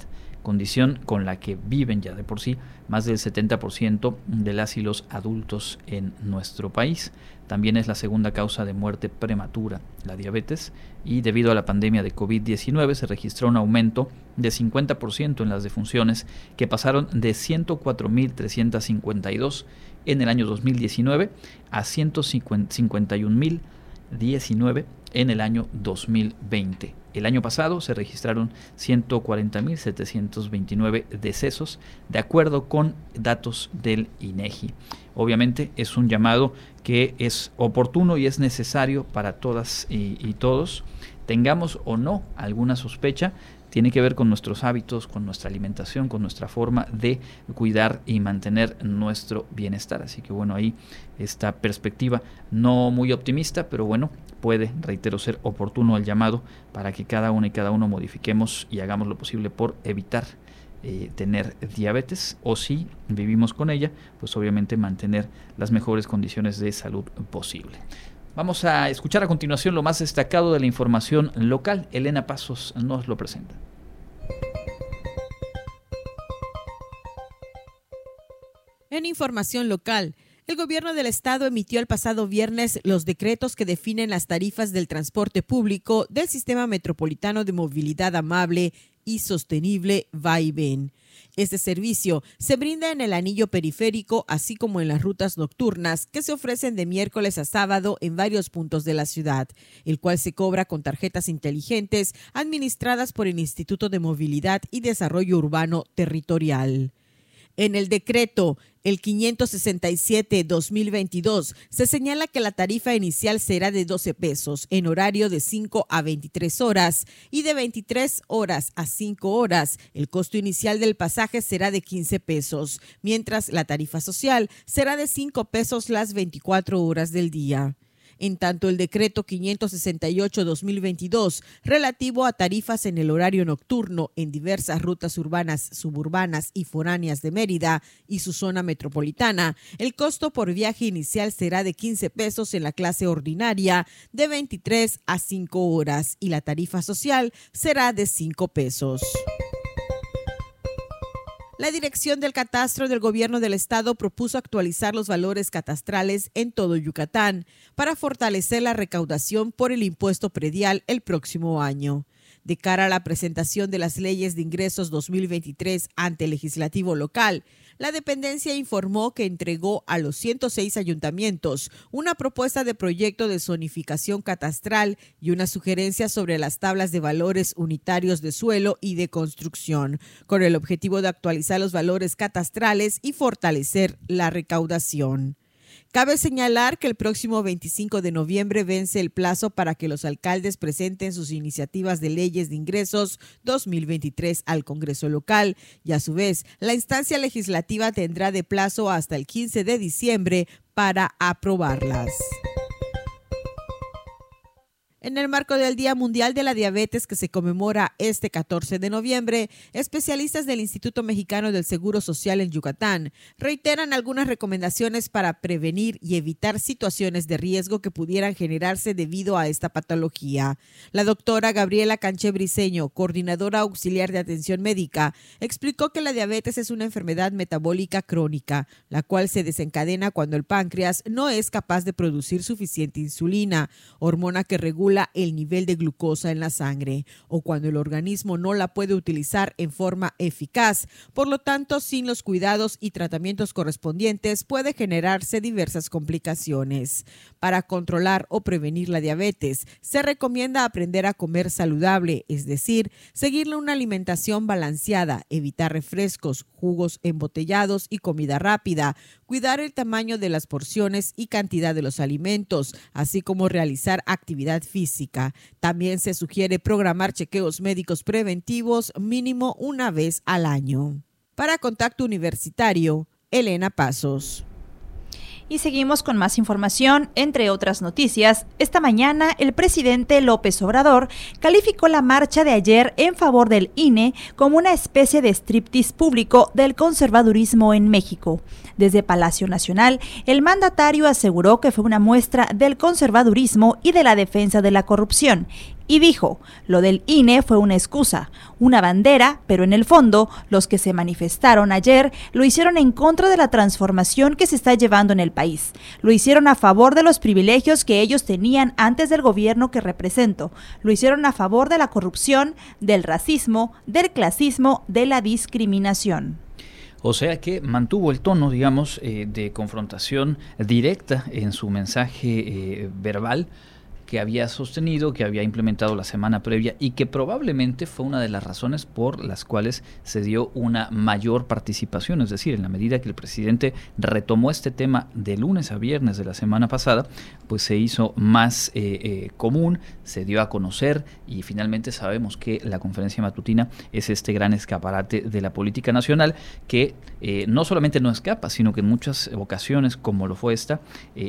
A: condición con la que viven ya de por sí más del 70% de las y los adultos en nuestro país. También es la segunda causa de muerte prematura, la diabetes, y debido a la pandemia de COVID-19 se registró un aumento de 50% en las defunciones que pasaron de 104.352 en el año 2019 a 151.019 en el año 2020. El año pasado se registraron 140.729 decesos, de acuerdo con datos del INEGI. Obviamente es un llamado que es oportuno y es necesario para todas y, y todos, tengamos o no alguna sospecha tiene que ver con nuestros hábitos, con nuestra alimentación, con nuestra forma de cuidar y mantener nuestro bienestar. Así que bueno, ahí esta perspectiva no muy optimista, pero bueno, puede, reitero, ser oportuno el llamado para que cada uno y cada uno modifiquemos y hagamos lo posible por evitar eh, tener diabetes o si vivimos con ella, pues obviamente mantener las mejores condiciones de salud posible. Vamos a escuchar a continuación lo más destacado de la información local. Elena Pasos nos lo presenta.
J: En información local, el gobierno del estado emitió el pasado viernes los decretos que definen las tarifas del transporte público del sistema metropolitano de movilidad amable y sostenible Vaivén. Este servicio se brinda en el anillo periférico, así como en las rutas nocturnas que se ofrecen de miércoles a sábado en varios puntos de la ciudad, el cual se cobra con tarjetas inteligentes administradas por el Instituto de Movilidad y Desarrollo Urbano Territorial. En el decreto el 567-2022 se señala que la tarifa inicial será de 12 pesos en horario de 5 a 23 horas y de 23 horas a 5 horas. El costo inicial del pasaje será de 15 pesos, mientras la tarifa social será de 5 pesos las 24 horas del día. En tanto, el decreto 568-2022 relativo a tarifas en el horario nocturno en diversas rutas urbanas, suburbanas y foráneas de Mérida y su zona metropolitana, el costo por viaje inicial será de 15 pesos en la clase ordinaria, de 23 a 5 horas y la tarifa social será de 5 pesos. La Dirección del Catastro del Gobierno del Estado propuso actualizar los valores catastrales en todo Yucatán para fortalecer la recaudación por el impuesto predial el próximo año. De cara a la presentación de las leyes de ingresos 2023 ante el legislativo local, la dependencia informó que entregó a los 106 ayuntamientos una propuesta de proyecto de zonificación catastral y una sugerencia sobre las tablas de valores unitarios de suelo y de construcción, con el objetivo de actualizar los valores catastrales y fortalecer la recaudación. Cabe señalar que el próximo 25 de noviembre vence el plazo para que los alcaldes presenten sus iniciativas de leyes de ingresos 2023 al Congreso local y a su vez la instancia legislativa tendrá de plazo hasta el 15 de diciembre para aprobarlas. En el marco del Día Mundial de la Diabetes que se conmemora este 14 de noviembre, especialistas del Instituto Mexicano del Seguro Social en Yucatán reiteran algunas recomendaciones para prevenir y evitar situaciones de riesgo que pudieran generarse debido a esta patología. La doctora Gabriela Canché Briseño, coordinadora auxiliar de atención médica, explicó que la diabetes es una enfermedad metabólica crónica, la cual se desencadena cuando el páncreas no es capaz de producir suficiente insulina, hormona que regula el nivel de glucosa en la sangre o cuando el organismo no la puede utilizar en forma eficaz. Por lo tanto, sin los cuidados y tratamientos correspondientes puede generarse diversas complicaciones. Para controlar o prevenir la diabetes, se recomienda aprender a comer saludable, es decir, seguirle una alimentación balanceada, evitar refrescos, jugos embotellados y comida rápida, cuidar el tamaño de las porciones y cantidad de los alimentos, así como realizar actividad física. También se sugiere programar chequeos médicos preventivos mínimo una vez al año. Para Contacto Universitario, Elena Pasos.
B: Y seguimos con más información, entre otras noticias. Esta mañana el presidente López Obrador calificó la marcha de ayer en favor del INE como una especie de striptease público del conservadurismo en México. Desde Palacio Nacional, el mandatario aseguró que fue una muestra del conservadurismo y de la defensa de la corrupción y dijo, lo del INE fue una excusa, una bandera, pero en el fondo los que se manifestaron ayer lo hicieron en contra de la transformación que se está llevando en el país. Lo hicieron a favor de los privilegios que ellos tenían antes del gobierno que represento. Lo hicieron a favor de la corrupción, del racismo, del clasismo, de la discriminación.
A: O sea que mantuvo el tono, digamos, eh, de confrontación directa en su mensaje eh, verbal que había sostenido, que había implementado la semana previa y que probablemente fue una de las razones por las cuales se dio una mayor participación. Es decir, en la medida que el presidente retomó este tema de lunes a viernes de la semana pasada, pues se hizo más eh, eh, común, se dio a conocer y finalmente sabemos que la conferencia matutina es este gran escaparate de la política nacional que eh, no solamente no escapa, sino que en muchas ocasiones, como lo fue esta,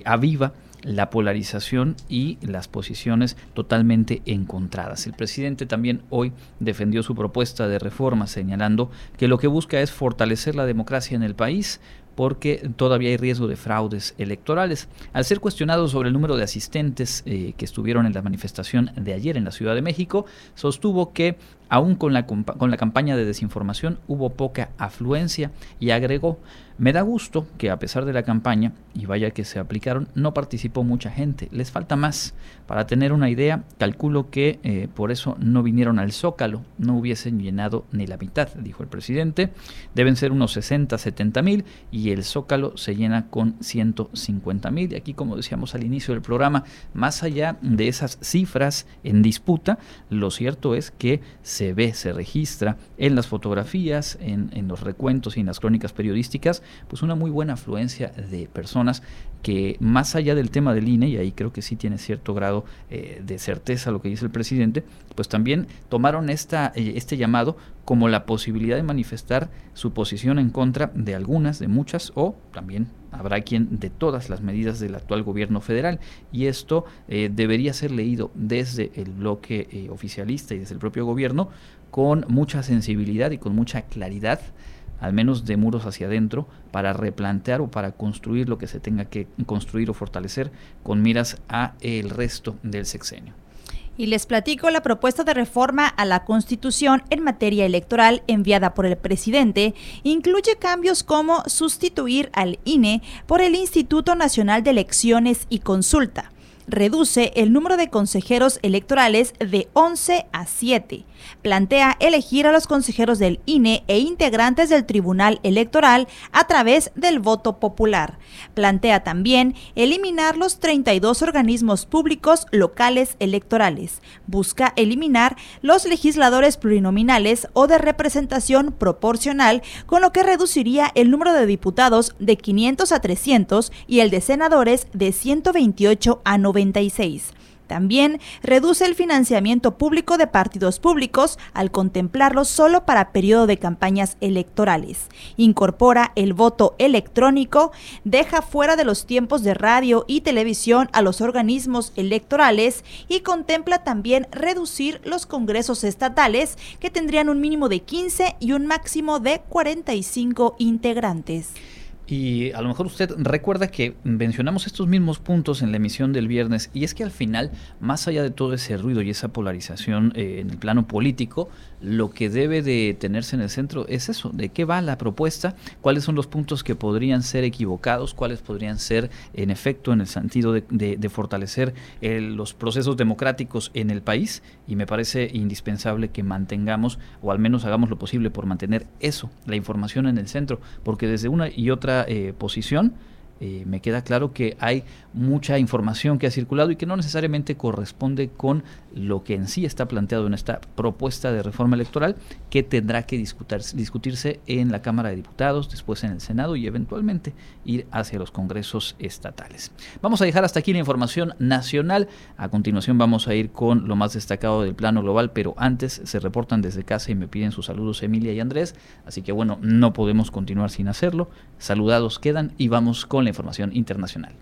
A: aviva la polarización y las posiciones totalmente encontradas. El presidente también hoy defendió su propuesta de reforma señalando que lo que busca es fortalecer la democracia en el país, porque todavía hay riesgo de fraudes electorales. Al ser cuestionado sobre el número de asistentes eh, que estuvieron en la manifestación de ayer en la Ciudad de México, sostuvo que aún con la, con la campaña de desinformación hubo poca afluencia y agregó, me da gusto que a pesar de la campaña, y vaya que se aplicaron, no participó mucha gente, les falta más. Para tener una idea, calculo que eh, por eso no vinieron al Zócalo, no hubiesen llenado ni la mitad, dijo el presidente. Deben ser unos 60, 70 mil y el Zócalo se llena con 150 mil. Y aquí, como decíamos al inicio del programa, más allá de esas cifras en disputa, lo cierto es que se ve, se registra en las fotografías, en, los recuentos y en las crónicas periodísticas, pues una muy buena afluencia de personas que más allá del tema del INE, y ahí creo que sí tiene cierto grado eh, de certeza lo que dice el presidente, pues también tomaron esta, eh, este llamado como la posibilidad de manifestar su posición en contra de algunas, de muchas, o también habrá quien de todas las medidas del actual gobierno federal. Y esto eh, debería ser leído desde el bloque eh, oficialista y desde el propio gobierno con mucha sensibilidad y con mucha claridad al menos de muros hacia adentro, para replantear o para construir lo que se tenga que construir o fortalecer con miras a el resto del sexenio.
B: Y les platico la propuesta de reforma a la Constitución en materia electoral enviada por el presidente. Incluye cambios como sustituir al INE por el Instituto Nacional de Elecciones y Consulta reduce el número de consejeros electorales de 11 a 7. Plantea elegir a los consejeros del INE e integrantes del Tribunal Electoral a través del voto popular. Plantea también eliminar los 32 organismos públicos locales electorales. Busca eliminar los legisladores plurinominales o de representación proporcional, con lo que reduciría el número de diputados de 500 a 300 y el de senadores de 128 a 90 también reduce el financiamiento público de partidos públicos al contemplarlo solo para periodo de campañas electorales. Incorpora el voto electrónico, deja fuera de los tiempos de radio y televisión a los organismos electorales y contempla también reducir los congresos estatales que tendrían un mínimo de 15 y un máximo de 45 integrantes.
A: Y a lo mejor usted recuerda que mencionamos estos mismos puntos en la emisión del viernes y es que al final, más allá de todo ese ruido y esa polarización eh, en el plano político, lo que debe de tenerse en el centro es eso, de qué va la propuesta, cuáles son los puntos que podrían ser equivocados, cuáles podrían ser en efecto en el sentido de, fortalecer los procesos democráticos en el país y me parece indispensable que mantengamos o al menos hagamos lo posible por mantener eso, la información en el centro, porque desde una y otra eh, posición, eh, me queda claro que hay mucha información que ha circulado y que no necesariamente corresponde con lo que en sí está planteado en esta propuesta de reforma electoral que tendrá que discutirse en la Cámara de Diputados, después en el Senado y eventualmente ir hacia los congresos estatales. Vamos a dejar hasta aquí la información nacional. A continuación vamos a ir con lo más destacado del plano global, pero antes se reportan desde casa y me piden sus saludos Emilia y Andrés, así que bueno, no podemos continuar sin hacerlo. Saludados quedan y vamos con la información internacional.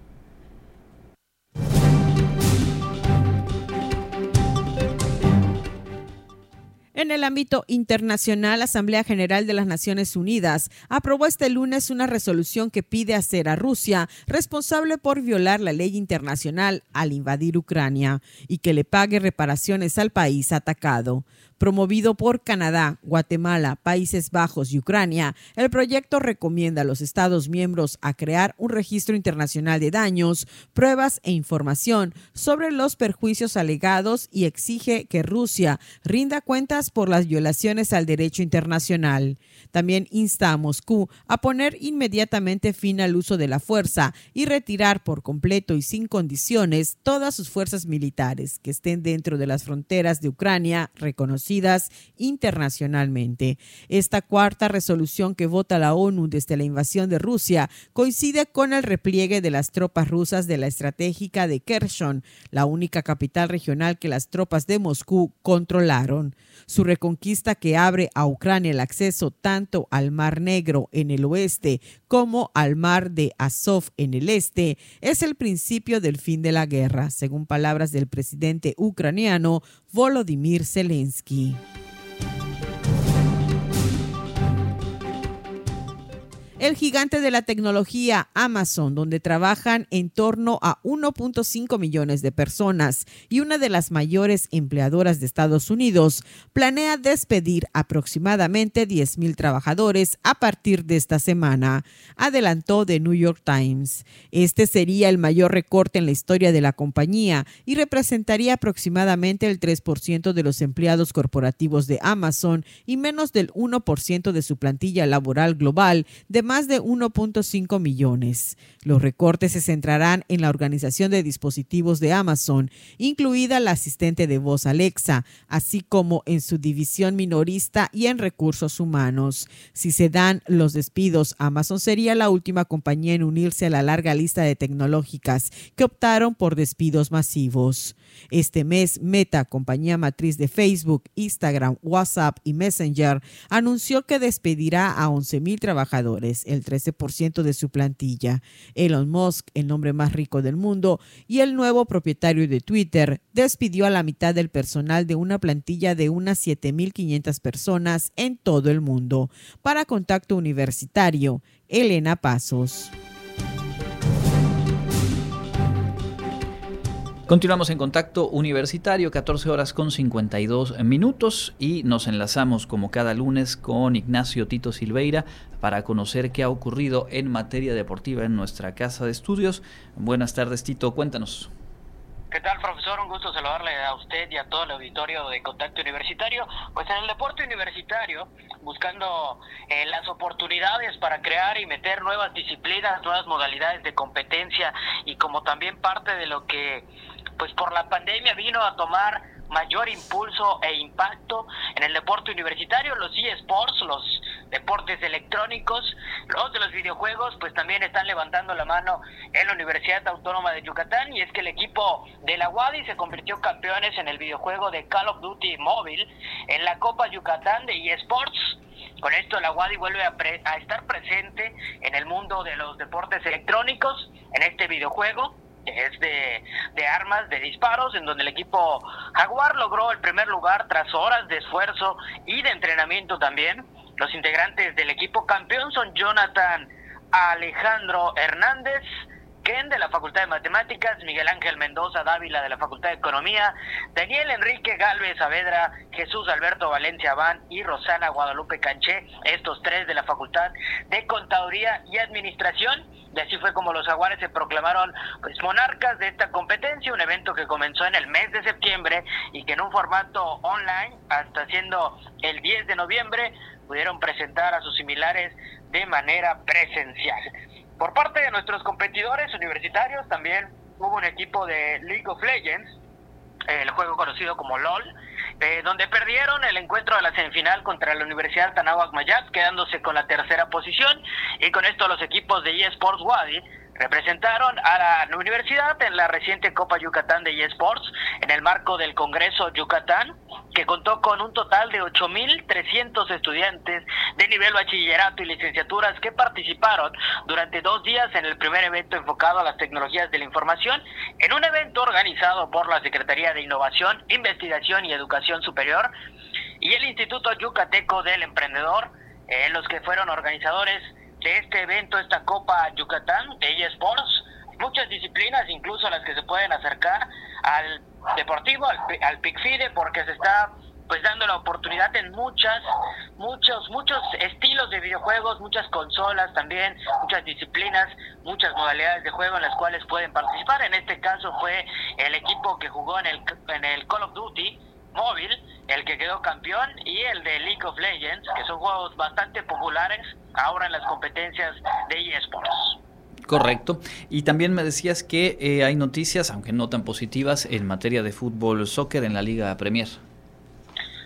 J: En el ámbito internacional, la Asamblea General de las Naciones Unidas aprobó este lunes una resolución que pide hacer a Rusia responsable por violar la ley internacional al invadir Ucrania y que le pague reparaciones al país atacado. Promovido por Canadá, Guatemala, Países Bajos y Ucrania, el proyecto recomienda a los Estados miembros a crear un registro internacional de daños, pruebas e información sobre los perjuicios alegados y exige que Rusia rinda cuentas por las violaciones al derecho internacional. También insta a Moscú a poner inmediatamente fin al uso de la fuerza y retirar por completo y sin condiciones todas sus fuerzas militares que estén dentro de las fronteras de Ucrania reconocidas internacionalmente. Esta cuarta resolución que vota la ONU desde la invasión de Rusia coincide con el repliegue de las tropas rusas de la estratégica de Kherson, la única capital regional que las tropas de Moscú controlaron. Su reconquista que abre a Ucrania el acceso tanto al Mar Negro en el oeste como al Mar de Azov en el este es el principio del fin de la guerra, según palabras del presidente ucraniano Volodymyr Zelensky. El gigante de la tecnología Amazon, donde trabajan en torno a 1.5 millones de personas y una de las mayores empleadoras de Estados Unidos, planea despedir aproximadamente 10 mil trabajadores a partir de esta semana, adelantó The New York Times. Este sería el mayor recorte en la historia de la compañía y representaría aproximadamente el 3% de los empleados corporativos de Amazon y menos del 1% de su plantilla laboral global de más de 1.5 millones. Los recortes se centrarán en la organización de dispositivos de Amazon, incluida la asistente de voz Alexa, así como en su división minorista y en recursos humanos. Si se dan los despidos, Amazon sería la última compañía en unirse a la larga lista de tecnológicas que optaron por despidos masivos. Este mes, Meta, compañía matriz de Facebook, Instagram, WhatsApp y Messenger, anunció que despedirá a 11 mil el 13% de su plantilla. Elon Musk, el nombre más rico del mundo y el nuevo propietario de Twitter, despidió a la mitad del personal de una plantilla de unas 7.500 personas en todo el mundo. Para Contacto Universitario, Elena Pasos.
A: Continuamos en contacto universitario, 14 horas con 52 minutos y nos enlazamos como cada lunes con Ignacio Tito Silveira para conocer qué ha ocurrido en materia deportiva en nuestra casa de estudios. Buenas tardes Tito, cuéntanos.
L: ¿Qué tal, profesor? Un gusto saludarle a usted y a todo el auditorio de Contacto Universitario. Pues en el deporte universitario, buscando eh, las oportunidades para crear y meter nuevas disciplinas, nuevas modalidades de competencia y como también parte de lo que pues por la pandemia vino a tomar mayor impulso e impacto en el deporte universitario, los eSports, los deportes electrónicos, los de los videojuegos, pues también están levantando la mano en la Universidad Autónoma de Yucatán y es que el equipo de la UADI se convirtió campeones en el videojuego de Call of Duty móvil en la Copa Yucatán de eSports. Con esto la UADI vuelve a, a estar presente en el mundo de los deportes electrónicos, en este videojuego es de, de, armas, de disparos, en donde el equipo Jaguar logró el primer lugar tras horas de esfuerzo y de entrenamiento también. Los integrantes del equipo campeón son Jonathan Alejandro Hernández, Ken de la Facultad de Matemáticas, Miguel Ángel Mendoza Dávila de la Facultad de Economía, Daniel Enrique Galvez Saavedra, Jesús Alberto Valencia Van y Rosana Guadalupe Canché, estos tres de la Facultad de Contaduría y Administración. Y así fue como los jaguares se proclamaron pues, monarcas de esta competencia, un evento que comenzó en el mes de septiembre y que en un formato online, hasta siendo el 10 de noviembre, pudieron presentar a sus similares de manera presencial. Por parte de nuestros competidores universitarios también hubo un equipo de League of Legends, el juego conocido como LOL, eh, donde perdieron el encuentro de la semifinal contra la Universidad Tanahuac Mayat, quedándose con la tercera posición, y con esto los equipos de eSports Wadi representaron a la universidad en la reciente Copa Yucatán de eSports en el marco del Congreso Yucatán, que contó con un total de 8.300 estudiantes de nivel bachillerato y licenciaturas que participaron durante dos días en el primer evento enfocado a las tecnologías de la información, en un evento organizado por la Secretaría de Innovación, Investigación y Educación Superior y el Instituto Yucateco del Emprendedor, en los que fueron organizadores de este evento, esta Copa Yucatán de eSports, muchas disciplinas, incluso las que se pueden acercar al deportivo, al, al PICFIDE, porque se está pues dando la oportunidad en muchas, muchos, muchos estilos de videojuegos, muchas consolas también, muchas disciplinas, muchas modalidades de juego en las cuales pueden participar. En este caso fue el equipo que jugó en el, en el Call of Duty móvil, el que quedó campeón, y el de League of Legends, que son juegos bastante populares ahora en las competencias de eSports.
A: Correcto. Y también me decías que eh, hay noticias, aunque no tan positivas, en materia de fútbol soccer en la Liga Premier.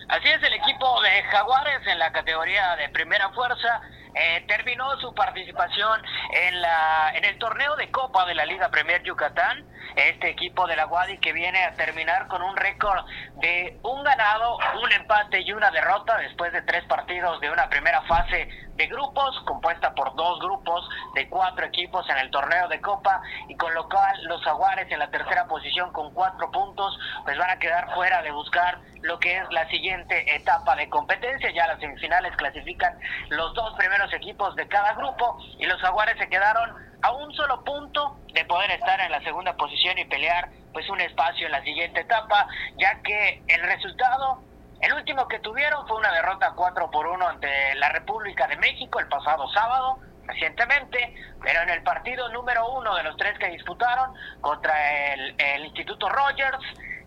L: Así es, el equipo de Jaguares en la categoría de primera fuerza eh, terminó su participación en, la, en el torneo de Copa de la Liga Premier Yucatán. Este equipo de la Guadi que viene a terminar con un récord de un ganado, un empate y una derrota después de tres partidos de una primera fase de grupos, compuesta por dos grupos de cuatro equipos en el torneo de Copa, y con lo cual los Jaguares en la tercera posición con cuatro puntos, pues van a quedar fuera de buscar lo que es la siguiente etapa de competencia. Ya las semifinales clasifican los dos primeros equipos de cada grupo y los Jaguares se quedaron a un solo punto de poder estar en la segunda posición y pelear pues un espacio en la siguiente etapa, ya que el resultado el último que tuvieron fue una derrota 4 por 1 ante la República de México el pasado sábado, recientemente, pero en el partido número uno de los tres que disputaron contra el, Instituto Rogers,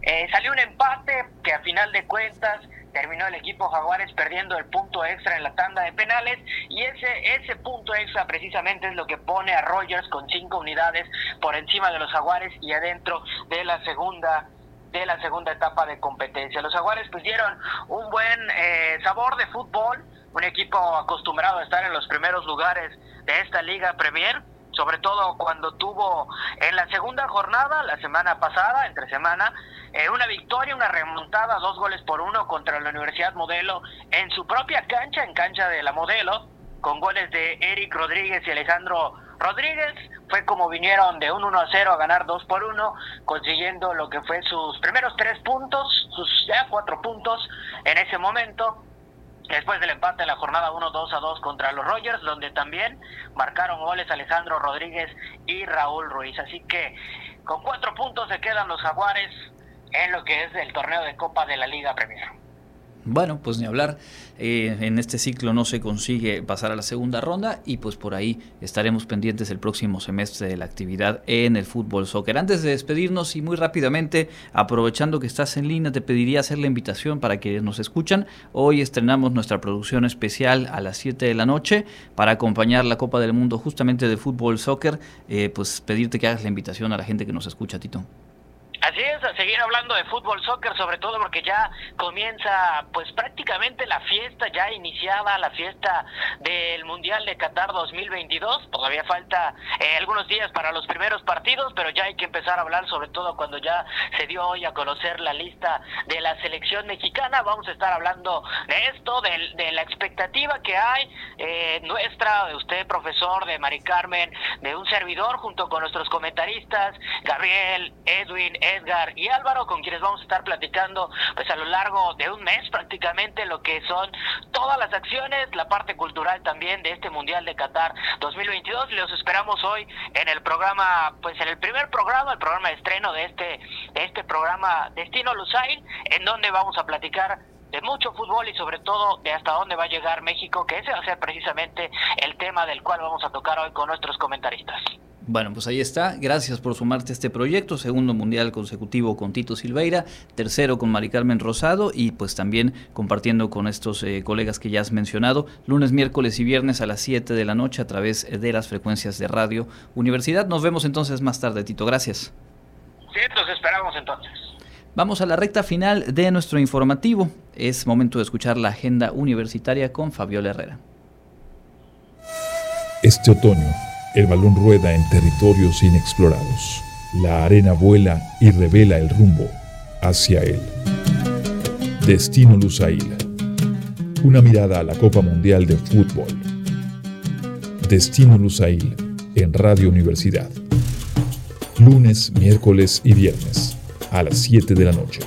L: eh, salió un empate que a final de cuentas terminó el equipo Jaguares perdiendo el punto extra en la tanda de penales y ese ese punto extra precisamente es lo que pone a Rogers con cinco unidades por encima de los Jaguares y adentro de la segunda de la segunda etapa de competencia. Los Jaguares pues dieron un buen eh, sabor de fútbol, un equipo acostumbrado a estar en los primeros lugares de esta Liga Premier, sobre todo cuando tuvo en la segunda jornada, la semana pasada, entre semana, eh, una victoria, una remontada, dos goles por uno contra la Universidad Modelo en su propia cancha, en cancha de la Modelo, con goles de Eric Rodríguez y Alejandro Rodríguez. Fue como vinieron de un 1 a 0 a ganar 2 por 1, consiguiendo lo que fue sus primeros tres puntos, sus ya cuatro puntos en ese momento. Después del empate en la jornada 1 2 a 2 contra los Rogers, donde también marcaron goles Alejandro Rodríguez y Raúl Ruiz. Así que con cuatro puntos se quedan los Jaguares en lo que es el torneo de Copa de la Liga Premier.
A: Bueno, pues ni hablar, eh, en este ciclo no se consigue pasar a la segunda ronda y pues por ahí estaremos pendientes el próximo semestre de la actividad en el fútbol soccer. Antes de despedirnos y muy rápidamente, aprovechando que estás en línea, te pediría hacer la invitación para quienes nos escuchan. Hoy estrenamos nuestra producción especial a las 7 de la noche para acompañar la Copa del Mundo justamente de fútbol soccer, eh, pues pedirte que hagas la invitación a la gente que nos escucha, Tito.
L: Así es, a seguir hablando de fútbol, soccer, sobre todo porque ya comienza pues prácticamente la fiesta, ya iniciada la fiesta del Mundial de Qatar 2022. Todavía falta eh, algunos días para los primeros partidos, pero ya hay que empezar a hablar sobre todo cuando ya se dio hoy a conocer la lista de la selección mexicana. Vamos a estar hablando de esto, de, la expectativa que hay eh, nuestra, de usted profesor, de Mari Carmen, de un servidor junto con nuestros comentaristas, Gabriel, Edwin, Edgar y Álvaro, con quienes vamos a estar platicando pues a lo largo de un mes prácticamente lo que son todas las acciones, la parte cultural también de este Mundial de Qatar 2022. Los esperamos hoy en el programa, pues en el primer programa, el programa de estreno de este, de este programa Destino Lusail, en donde vamos a platicar de mucho fútbol y sobre todo de hasta dónde va a llegar México, que ese va a ser precisamente el tema del cual vamos a tocar hoy con nuestros comentaristas.
A: Bueno, pues ahí está. Gracias por sumarte a este proyecto. Segundo mundial consecutivo con Tito Silveira, tercero con Mari Carmen Rosado y pues también compartiendo con estos eh, colegas que ya has mencionado, lunes, miércoles y viernes a las 7 de la noche a través de las frecuencias de Radio Universidad. Nos vemos entonces más tarde, Tito. Gracias.
L: Sí, nos esperamos entonces.
A: Vamos a la recta final de nuestro informativo. Es momento de escuchar la agenda universitaria con Fabiola Herrera.
M: Este otoño el balón rueda en territorios inexplorados. La arena vuela y revela el rumbo hacia él. Destino Lusail. Una mirada a la Copa Mundial de Fútbol. Destino Lusail en Radio Universidad. Lunes, miércoles y viernes a las 7 de la noche.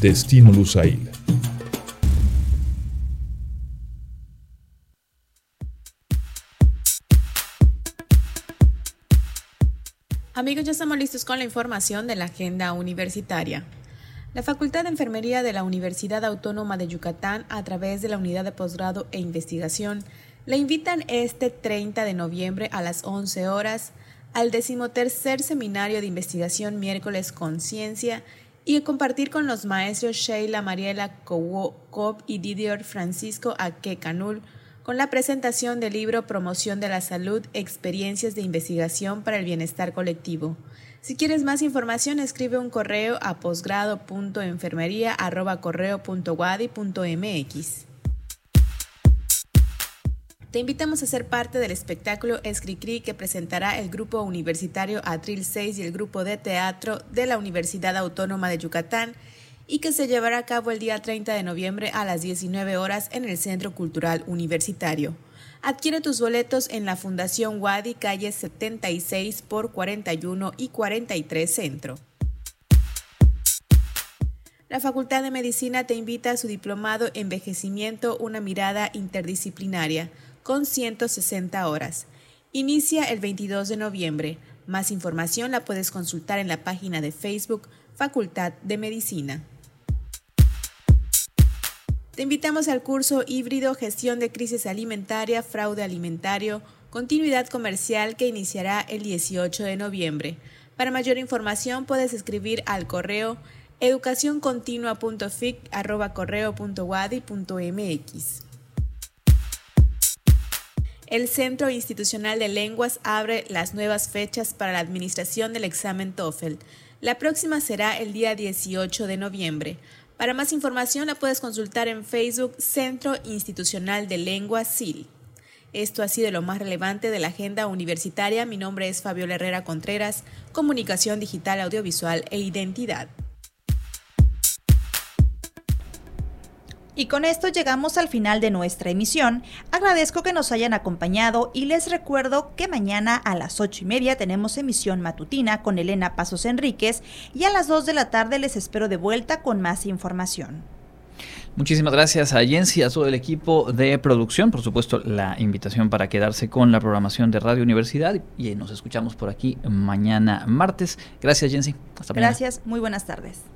M: Destino Lusail
N: Amigos, ya estamos listos con la información de la agenda universitaria. La Facultad de Enfermería de la Universidad Autónoma de Yucatán, a través de la Unidad de Posgrado e Investigación, le invitan este 30 de noviembre a las 11 horas al decimotercer Seminario de Investigación Miércoles Conciencia y a compartir con los maestros Sheila Mariela Cobb y Didier Francisco Aque-Canul con la presentación del libro Promoción de la Salud, Experiencias de Investigación para el Bienestar Colectivo. Si quieres más información, escribe un correo a posgrado.enfermería.correo.wadi.mx. Te invitamos a ser parte del espectáculo Escricri que presentará el grupo universitario Atril 6 y el grupo de teatro de la Universidad Autónoma de Yucatán y que se llevará a cabo el día 30 de noviembre a las 19 horas en el Centro Cultural Universitario. Adquiere tus boletos en la Fundación Wadi, calle 76 por 41 y 43 Centro. La Facultad de Medicina te invita a su diplomado Envejecimiento, una mirada interdisciplinaria, con 160 horas. Inicia el 22 de noviembre. Más información la puedes consultar en la página de Facebook Facultad de Medicina. Te invitamos al curso híbrido Gestión de Crisis Alimentaria, Fraude Alimentario, Continuidad Comercial que iniciará el 18 de noviembre. Para mayor información puedes escribir al correo educacioncontinua.fic.wadi.mx. El Centro Institucional de Lenguas abre las nuevas fechas para la administración del examen TOEFL. La próxima será el día 18 de noviembre. Para más información la puedes consultar en Facebook Centro Institucional de Lenguas SIL. Esto ha sido lo más relevante de la agenda universitaria. Mi nombre es Fabiola Herrera Contreras, Comunicación Digital, Audiovisual e Identidad.
B: Y con esto llegamos al final de nuestra emisión. Agradezco que nos hayan acompañado y les recuerdo que mañana a las ocho y media tenemos emisión matutina con Elena Pasos Enríquez y a las 2 de la tarde les espero de vuelta con más información.
A: Muchísimas gracias a Jensi, a todo el equipo de producción, por supuesto la invitación para quedarse con la programación de Radio Universidad y nos escuchamos por aquí mañana martes. Gracias Jensi,
B: hasta mañana. Gracias, muy buenas tardes.